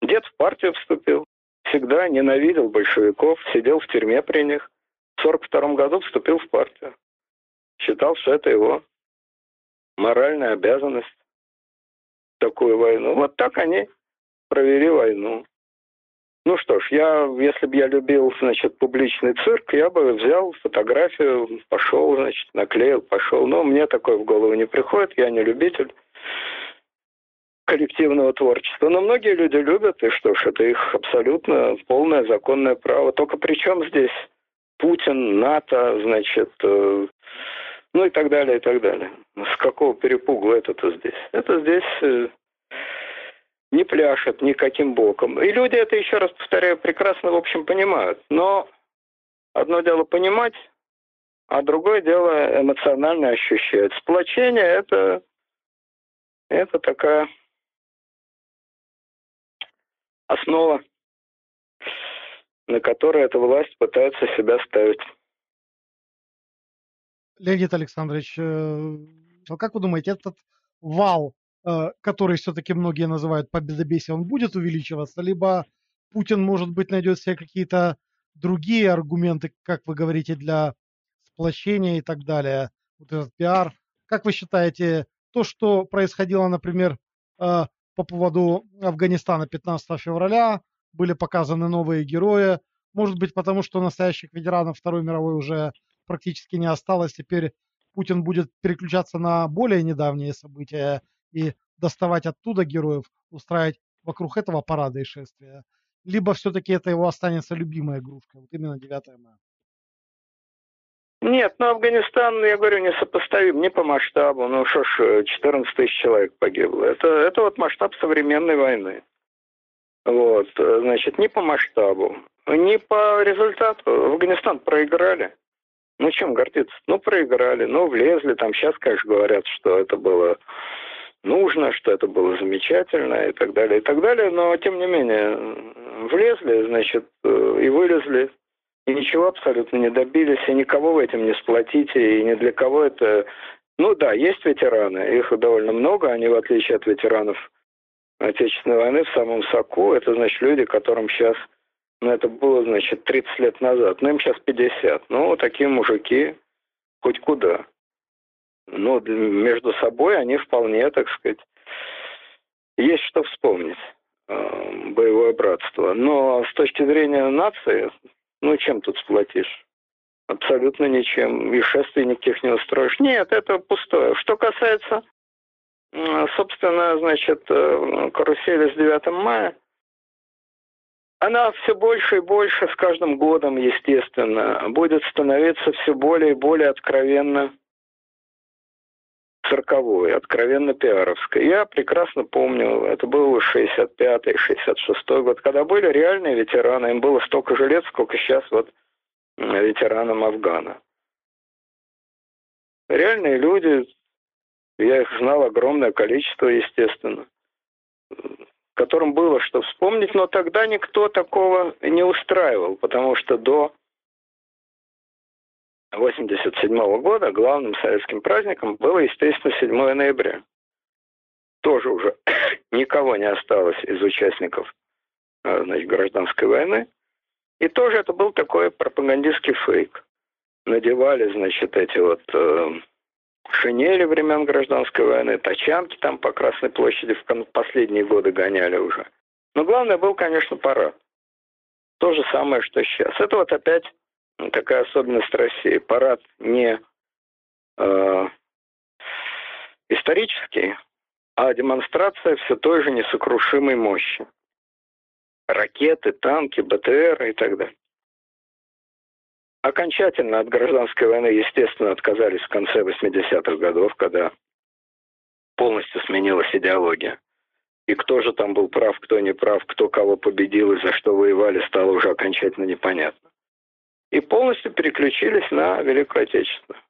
Дед в партию вступил. Всегда ненавидел большевиков, сидел в тюрьме при них. В 42 году вступил в партию. Считал, что это его моральная обязанность такую войну. Вот так они провели войну. Ну что ж, я, если бы я любил, значит, публичный цирк, я бы взял фотографию, пошел, значит, наклеил, пошел. Но мне такое в голову не приходит, я не любитель коллективного творчества. Но многие люди любят, и что ж, это их абсолютно полное законное право. Только при чем здесь Путин, НАТО, значит, э, ну и так далее, и так далее. С какого перепугу это-то здесь? Это здесь э, не пляшет никаким боком. И люди это, еще раз повторяю, прекрасно, в общем, понимают. Но одно дело понимать, а другое дело эмоционально ощущать. Сплочение это, это такая основа, на которой эта власть пытается себя ставить. Леонид Александрович, э, как вы думаете, этот вал который все-таки многие называют победобесие, он будет увеличиваться, либо Путин, может быть, найдет себе какие-то другие аргументы, как вы говорите, для сплочения и так далее, вот этот пиар. Как вы считаете, то, что происходило, например, э, по поводу Афганистана 15 февраля, были показаны новые герои, может быть, потому что настоящих ветеранов Второй мировой уже практически не осталось, теперь Путин будет переключаться на более недавние события, и доставать оттуда героев, устраивать вокруг этого парада и шествия, либо все-таки это его останется любимая игрушка, вот именно 9 мая? Нет, ну Афганистан, я говорю, не сопоставим ни по масштабу. Ну что ж, 14 тысяч человек погибло. Это, это вот масштаб современной войны. Вот, значит, ни по масштабу, ни по результату. Афганистан проиграли. Ну, чем гордиться? Ну, проиграли, ну, влезли. Там сейчас, конечно, говорят, что это было нужно, что это было замечательно и так далее, и так далее. Но, тем не менее, влезли, значит, э, и вылезли, и ничего абсолютно не добились, и никого в этом не сплотите, и ни для кого это... Ну да, есть ветераны, их довольно много, они, в отличие от ветеранов Отечественной войны, в самом соку. Это, значит, люди, которым сейчас... Ну, это было, значит, 30 лет назад, но им сейчас 50. Ну, такие мужики хоть куда ну, между собой они вполне, так сказать, есть что вспомнить, э, боевое братство. Но с точки зрения нации, ну, чем тут сплотишь? Абсолютно ничем. И шествий никаких не устроишь. Нет, это пустое. Что касается, собственно, значит, э, карусели с 9 мая, она все больше и больше с каждым годом, естественно, будет становиться все более и более откровенно цирковой, откровенно пиаровской. Я прекрасно помню, это был 65-й, 66-й год, когда были реальные ветераны, им было столько же лет, сколько сейчас вот ветеранам Афгана. Реальные люди, я их знал огромное количество, естественно, которым было что вспомнить, но тогда никто такого не устраивал, потому что до 1987 года главным советским праздником было, естественно, 7 ноября. Тоже уже никого не осталось из участников э, значит, гражданской войны. И тоже это был такой пропагандистский фейк. Надевали, значит, эти вот э, шинели времен гражданской войны, тачанки там по Красной площади в последние годы гоняли уже. Но главное был, конечно, парад. То же самое, что сейчас. Это вот опять такая особенность России. Парад не э, исторический, а демонстрация все той же несокрушимой мощи. Ракеты, танки, БТР и так далее. Окончательно от гражданской войны, естественно, отказались в конце 80-х годов, когда полностью сменилась идеология. И кто же там был прав, кто не прав, кто кого победил и за что воевали, стало уже окончательно непонятно. И полностью переключились на Великую Отечественную.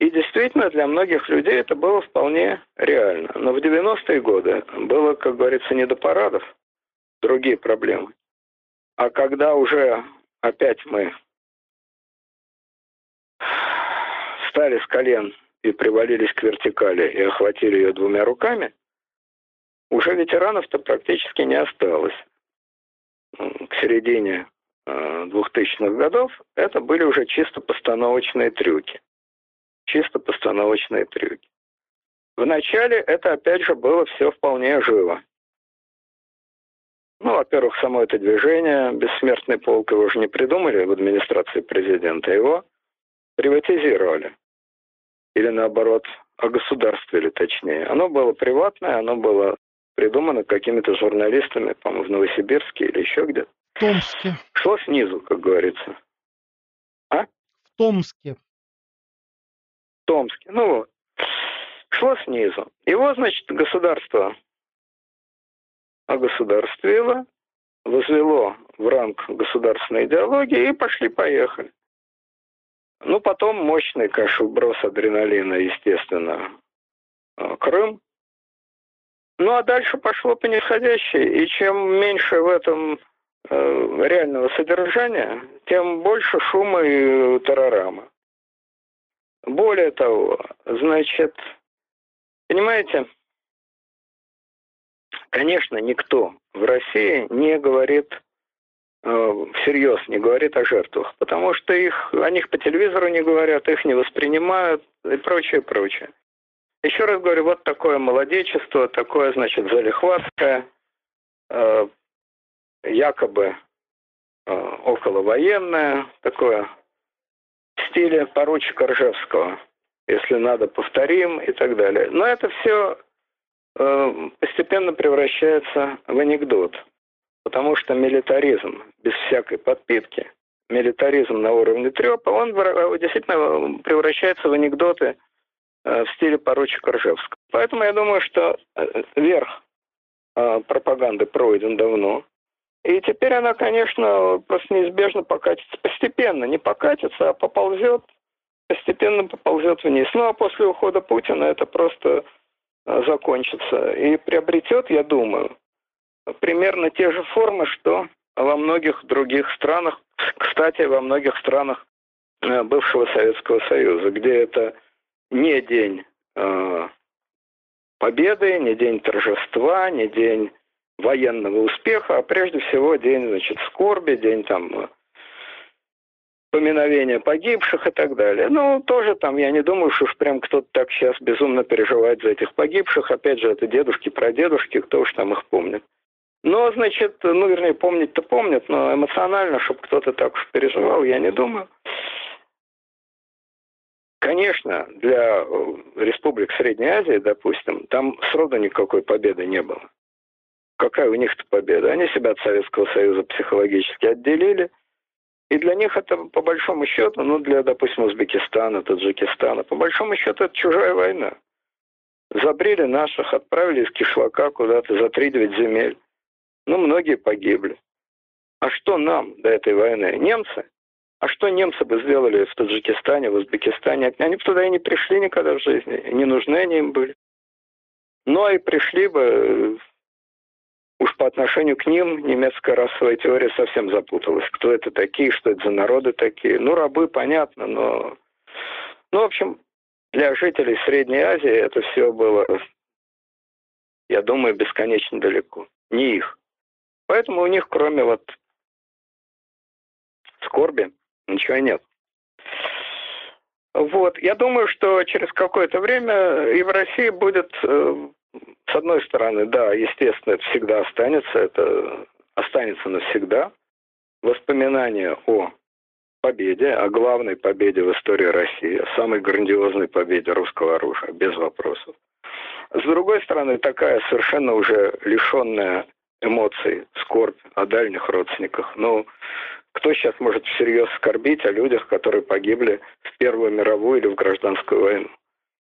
И действительно, для многих людей это было вполне реально. Но в 90-е годы было, как говорится, не до парадов, другие проблемы. А когда уже опять мы встали с колен и привалились к вертикали и охватили ее двумя руками, уже ветеранов-то практически не осталось. К середине 2000-х э, годов это были уже чисто постановочные трюки. Чисто постановочные трюки. Вначале это, опять же, было все вполне живо. Ну, во-первых, само это движение, бессмертный полк, его же не придумали в администрации президента, его приватизировали. Или наоборот, огосударствовали точнее. Оно было приватное, оно было придумано какими-то журналистами, по-моему, в Новосибирске или еще где-то. Томске. Шло снизу, как говорится. А? В Томске. В Томске. Ну вот. Шло снизу. Его, значит, государство огосударствило, возвело в ранг государственной идеологии и пошли-поехали. Ну, потом мощный, конечно, вброс адреналина, естественно, э, Крым. Ну, а дальше пошло по нисходящей, и чем меньше в этом реального содержания, тем больше шума и тарарама. Более того, значит, понимаете, конечно, никто в России не говорит э, всерьез, не говорит о жертвах, потому что их, о них по телевизору не говорят, их не воспринимают и прочее, прочее. Еще раз говорю, вот такое молодечество, такое, значит, залихватское, э, якобы э, околовоенное, такое в стиле поручика Ржевского. Если надо, повторим и так далее. Но это все э, постепенно превращается в анекдот. Потому что милитаризм без всякой подпитки, милитаризм на уровне трепа, он действительно превращается в анекдоты Э, в стиле поручика Ржевского. Поэтому я думаю, что э, верх э, пропаганды пройден давно. И теперь она, конечно, просто неизбежно покатится постепенно. Не покатится, а поползет, постепенно поползет вниз. Ну а после ухода Путина это просто закончится. И приобретет, я думаю, примерно те же формы, что во многих других странах, кстати, во многих странах бывшего Советского Союза, где это не день э, победы, не день торжества, не день военного успеха, а прежде всего день, значит, скорби, день там поминовения погибших и так далее. Ну, тоже там, я не думаю, что уж прям кто-то так сейчас безумно переживает за этих погибших. Опять же, это дедушки, прадедушки, кто уж там их помнит. Но, значит, ну, вернее, помнить-то помнят, но эмоционально, чтобы кто-то так уж переживал, я не думаю. Конечно, для э, республик Средней Азии, допустим, там сроду никакой победы не было. Какая у них-то победа? Они себя от Советского Союза психологически отделили. И для них это, по большому счету, ну, для, допустим, Узбекистана, Таджикистана, по большому счету, это чужая война. Забрили наших, отправили из кишлака куда-то за три девять земель. Ну, многие погибли. А что нам до этой войны? Немцы? А что немцы бы сделали в Таджикистане, в Узбекистане? Они бы туда и не пришли никогда в жизни. Не нужны они им были. А и пришли бы, уж по отношению к ним немецкая расовая теория совсем запуталась. Кто это такие, что это за народы такие? Ну, рабы, понятно, но Ну, в общем, для жителей Средней Азии это все было, я думаю, бесконечно далеко. Не их. Поэтому у них, кроме вот скорби, ничего нет. Вот, я думаю, что через какое-то время и в России будет, э, с одной стороны, да, естественно, это всегда останется, это останется навсегда. Воспоминания о победе, о главной победе в истории России, о самой грандиозной победе русского оружия, без вопросов. С другой стороны, такая совершенно уже лишенная эмоций, скорбь о дальних родственниках. Ну, кто сейчас может всерьез скорбить о людях, которые погибли в Первую мировую или в гражданскую войну?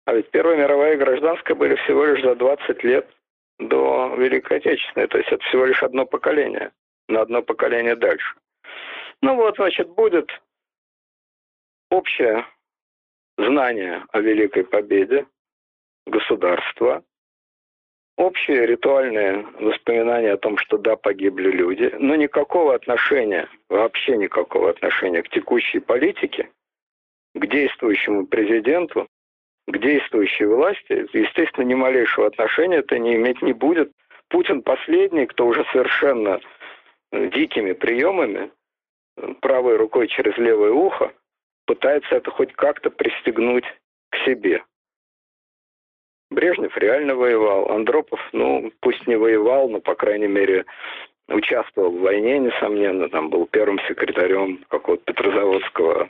А ведь Первая мировая и гражданская были всего лишь за 20 лет до Великой Отечественной. То есть это всего лишь одно поколение, на одно поколение дальше. Ну вот, значит, будет общее знание о Великой Победе государства, общие ритуальные воспоминания о том, что да, погибли люди, но никакого отношения, вообще никакого отношения к текущей политике, к действующему президенту, к действующей власти, естественно, ни малейшего отношения это не иметь не будет. Путин последний, кто уже совершенно дикими приемами, правой рукой через левое ухо, пытается это хоть как-то пристегнуть к себе. Брежнев реально воевал. Андропов, ну, пусть не воевал, но, по крайней мере, участвовал в войне, несомненно. Там был первым секретарем какого-то Петрозаводского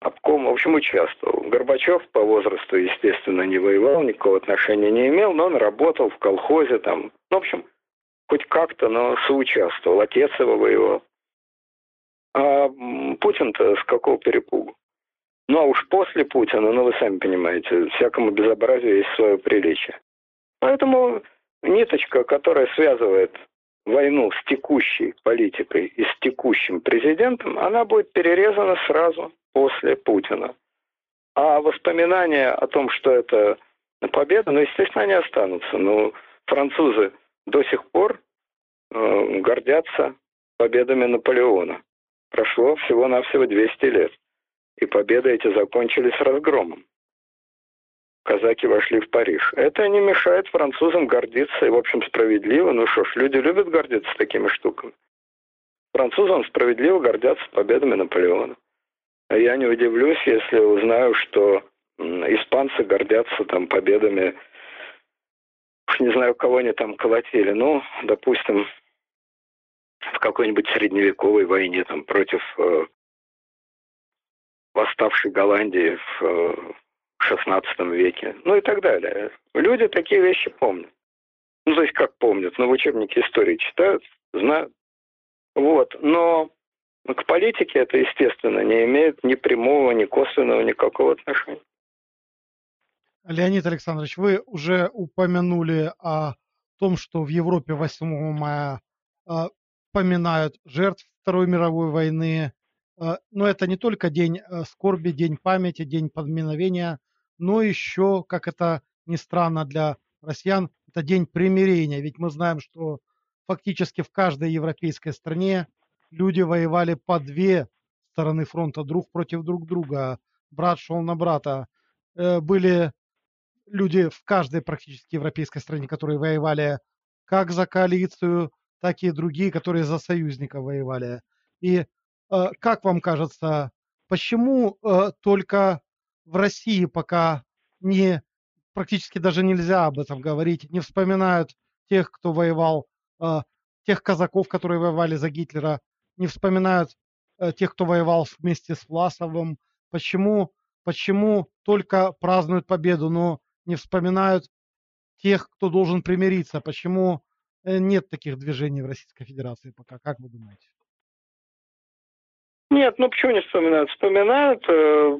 обкома. В общем, участвовал. Горбачев по возрасту, естественно, не воевал, никакого отношения не имел, но он работал в колхозе там. В общем, хоть как-то, но соучаствовал. Отец его воевал. А Путин-то с какого перепугу? Ну а уж после Путина, ну вы сами понимаете, всякому безобразию есть свое приличие. Поэтому ниточка, которая связывает войну с текущей политикой и с текущим президентом, она будет перерезана сразу после Путина. А воспоминания о том, что это победа, ну, естественно, они останутся. Но французы до сих пор э, гордятся победами Наполеона. Прошло всего-навсего 200 лет и победы эти закончились разгромом. Казаки вошли в Париж. Это не мешает французам гордиться, и, в общем, справедливо. Ну что ж, люди любят гордиться такими штуками. Французам справедливо гордятся победами Наполеона. Я не удивлюсь, если узнаю, что испанцы гордятся там победами, уж не знаю, кого они там колотили, ну, допустим, в какой-нибудь средневековой войне там против э, восставшей Голландии в XVI э, веке, ну и так далее. Люди такие вещи помнят. Ну, то есть как помнят, но в учебнике истории читают, знают. Вот, но к политике это, естественно, не имеет ни прямого, ни косвенного никакого отношения. Леонид Александрович, вы уже упомянули о том, что в Европе 8 мая э, поминают жертв Второй мировой войны, Э, но это не только день э, скорби, день памяти, день подминовения, но еще, как это ни странно для россиян, это день примирения. Ведь мы знаем, что фактически в каждой европейской стране люди воевали по две стороны фронта друг против друг друга. Брат шел на брата. Э, были люди в каждой практически европейской стране, которые воевали как за коалицию, так и другие, которые за союзника воевали. И Э, как вам кажется, почему э, только в России пока не практически даже нельзя об этом говорить, не вспоминают тех, кто воевал, э, тех казаков, которые воевали за Гитлера, не вспоминают тех, кто воевал вместе с Власовым, почему, почему только празднуют победу, но не вспоминают тех, кто должен примириться, почему нет таких движений в Российской Федерации пока, как вы думаете? Нет, ну почему не вспоминают? Вспоминают, э,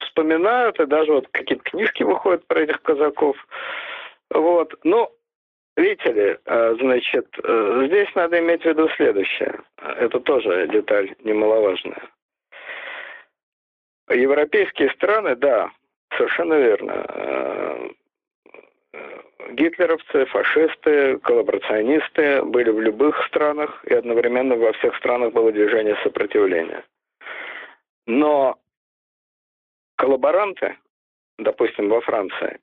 вспоминают, и даже вот какие-то книжки выходят про этих казаков. Вот, ну, видите ли, э, значит, э, здесь надо иметь в виду следующее. Это тоже деталь немаловажная. Европейские страны, да, совершенно верно, э, гитлеровцы, фашисты, коллаборационисты были в любых странах, и одновременно во всех странах было движение сопротивления. Но коллаборанты, допустим, во Франции,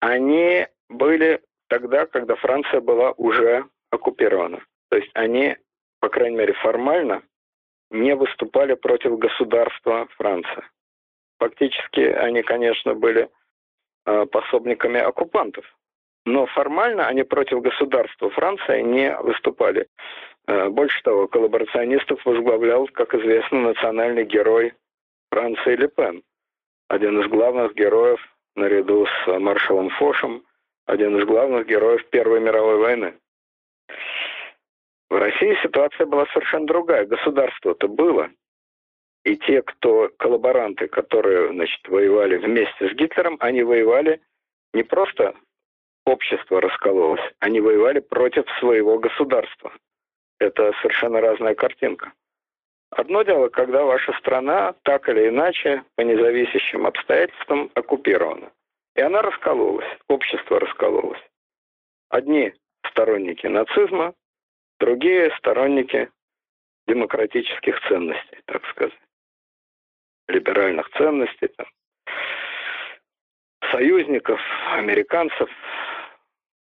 они были тогда, когда Франция была уже оккупирована. То есть они, по крайней мере, формально не выступали против государства Франции. Фактически они, конечно, были э, пособниками оккупантов, но формально они против государства Франции не выступали. Э, больше того, коллаборационистов возглавлял, как известно, национальный герой Франции Ле Пен, один из главных героев наряду с маршалом Фошем, один из главных героев Первой мировой войны. В России ситуация была совершенно другая. Государство-то было. И те, кто коллаборанты, которые значит, воевали вместе с Гитлером, они воевали не просто общество раскололось, они воевали против своего государства. Это совершенно разная картинка. Одно дело, когда ваша страна так или иначе по независящим обстоятельствам оккупирована. И она раскололась, общество раскололось. Одни сторонники нацизма, Другие сторонники демократических ценностей, так сказать, либеральных ценностей, там, союзников, американцев,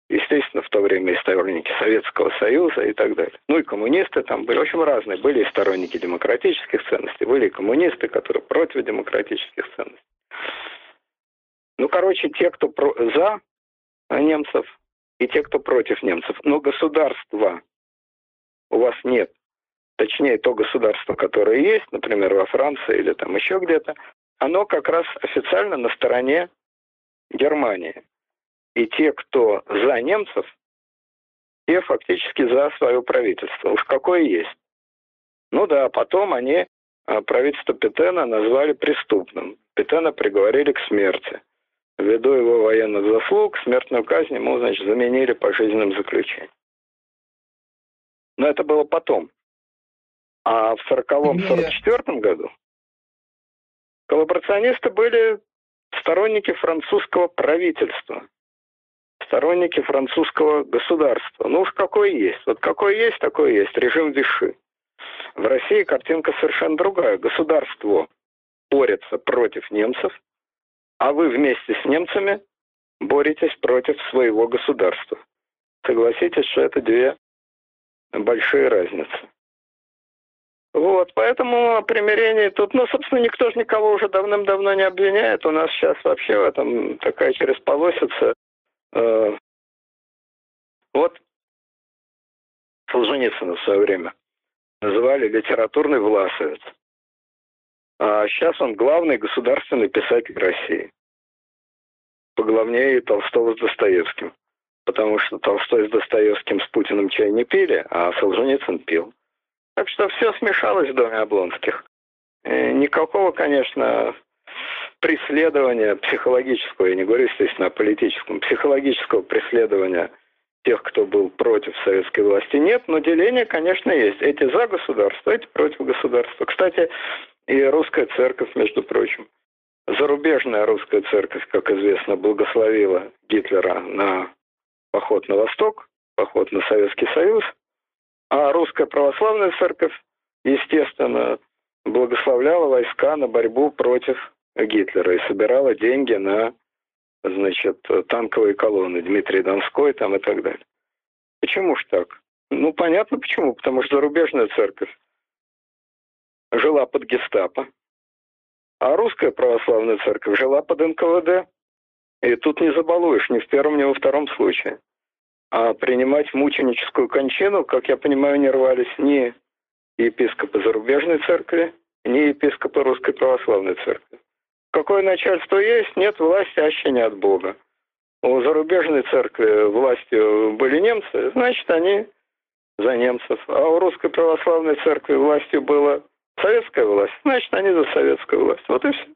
естественно, в то время и сторонники Советского Союза и так далее. Ну и коммунисты там были, общем, разные. Были и сторонники демократических ценностей, были и коммунисты, которые против демократических ценностей. Ну, короче, те, кто про за немцев, и те, кто против немцев. Но государство у вас нет, точнее то государство, которое есть, например, во Франции или там еще где-то, оно как раз официально на стороне Германии. И те, кто за немцев, те фактически за свое правительство. Уж какое есть. Ну да, потом они а, правительство Петена назвали преступным. Петена приговорили к смерти. Ввиду его военных заслуг, смертную казнь ему, значит, заменили пожизненным заключением. Но это было потом. А в 40-44 году коллаборационисты были сторонники французского правительства, сторонники французского государства. Ну уж какой есть. Вот какой есть, такой есть. Режим Виши. В России картинка совершенно другая. Государство борется против немцев, а вы вместе с немцами боретесь против своего государства. Согласитесь, что это две большие разницы. Вот, поэтому о примирении тут, ну, собственно, никто же никого уже давным-давно не обвиняет. У нас сейчас вообще в этом такая через полосица. Э, вот Солженицына в свое время называли литературный власовец. А сейчас он главный государственный писатель России. Поглавнее Толстого с Достоевским потому что Толстой с Достоевским с Путиным чай не пили, а Солженицын пил. Так что все смешалось в доме Облонских. И никакого, конечно, преследования психологического, я не говорю, естественно, о политическом, психологического преследования тех, кто был против советской власти, нет, но деление, конечно, есть. Эти за государство, эти против государства. Кстати, и русская церковь, между прочим. Зарубежная русская церковь, как известно, благословила Гитлера на поход на восток, поход на Советский Союз, а русская православная церковь, естественно, благословляла войска на борьбу против Гитлера и собирала деньги на значит, танковые колонны Дмитрий Донской там и так далее. Почему ж так? Ну, понятно почему. Потому что зарубежная церковь жила под гестапо, а русская православная церковь жила под НКВД. И тут не забалуешь ни в первом, ни во втором случае. А принимать мученическую кончину, как я понимаю, не рвались ни епископы зарубежной церкви, ни епископы русской православной церкви. Какое начальство есть, нет власти, аще не от Бога. У зарубежной церкви властью были немцы, значит, они за немцев. А у русской православной церкви властью была советская власть, значит, они за советскую власть. Вот и все.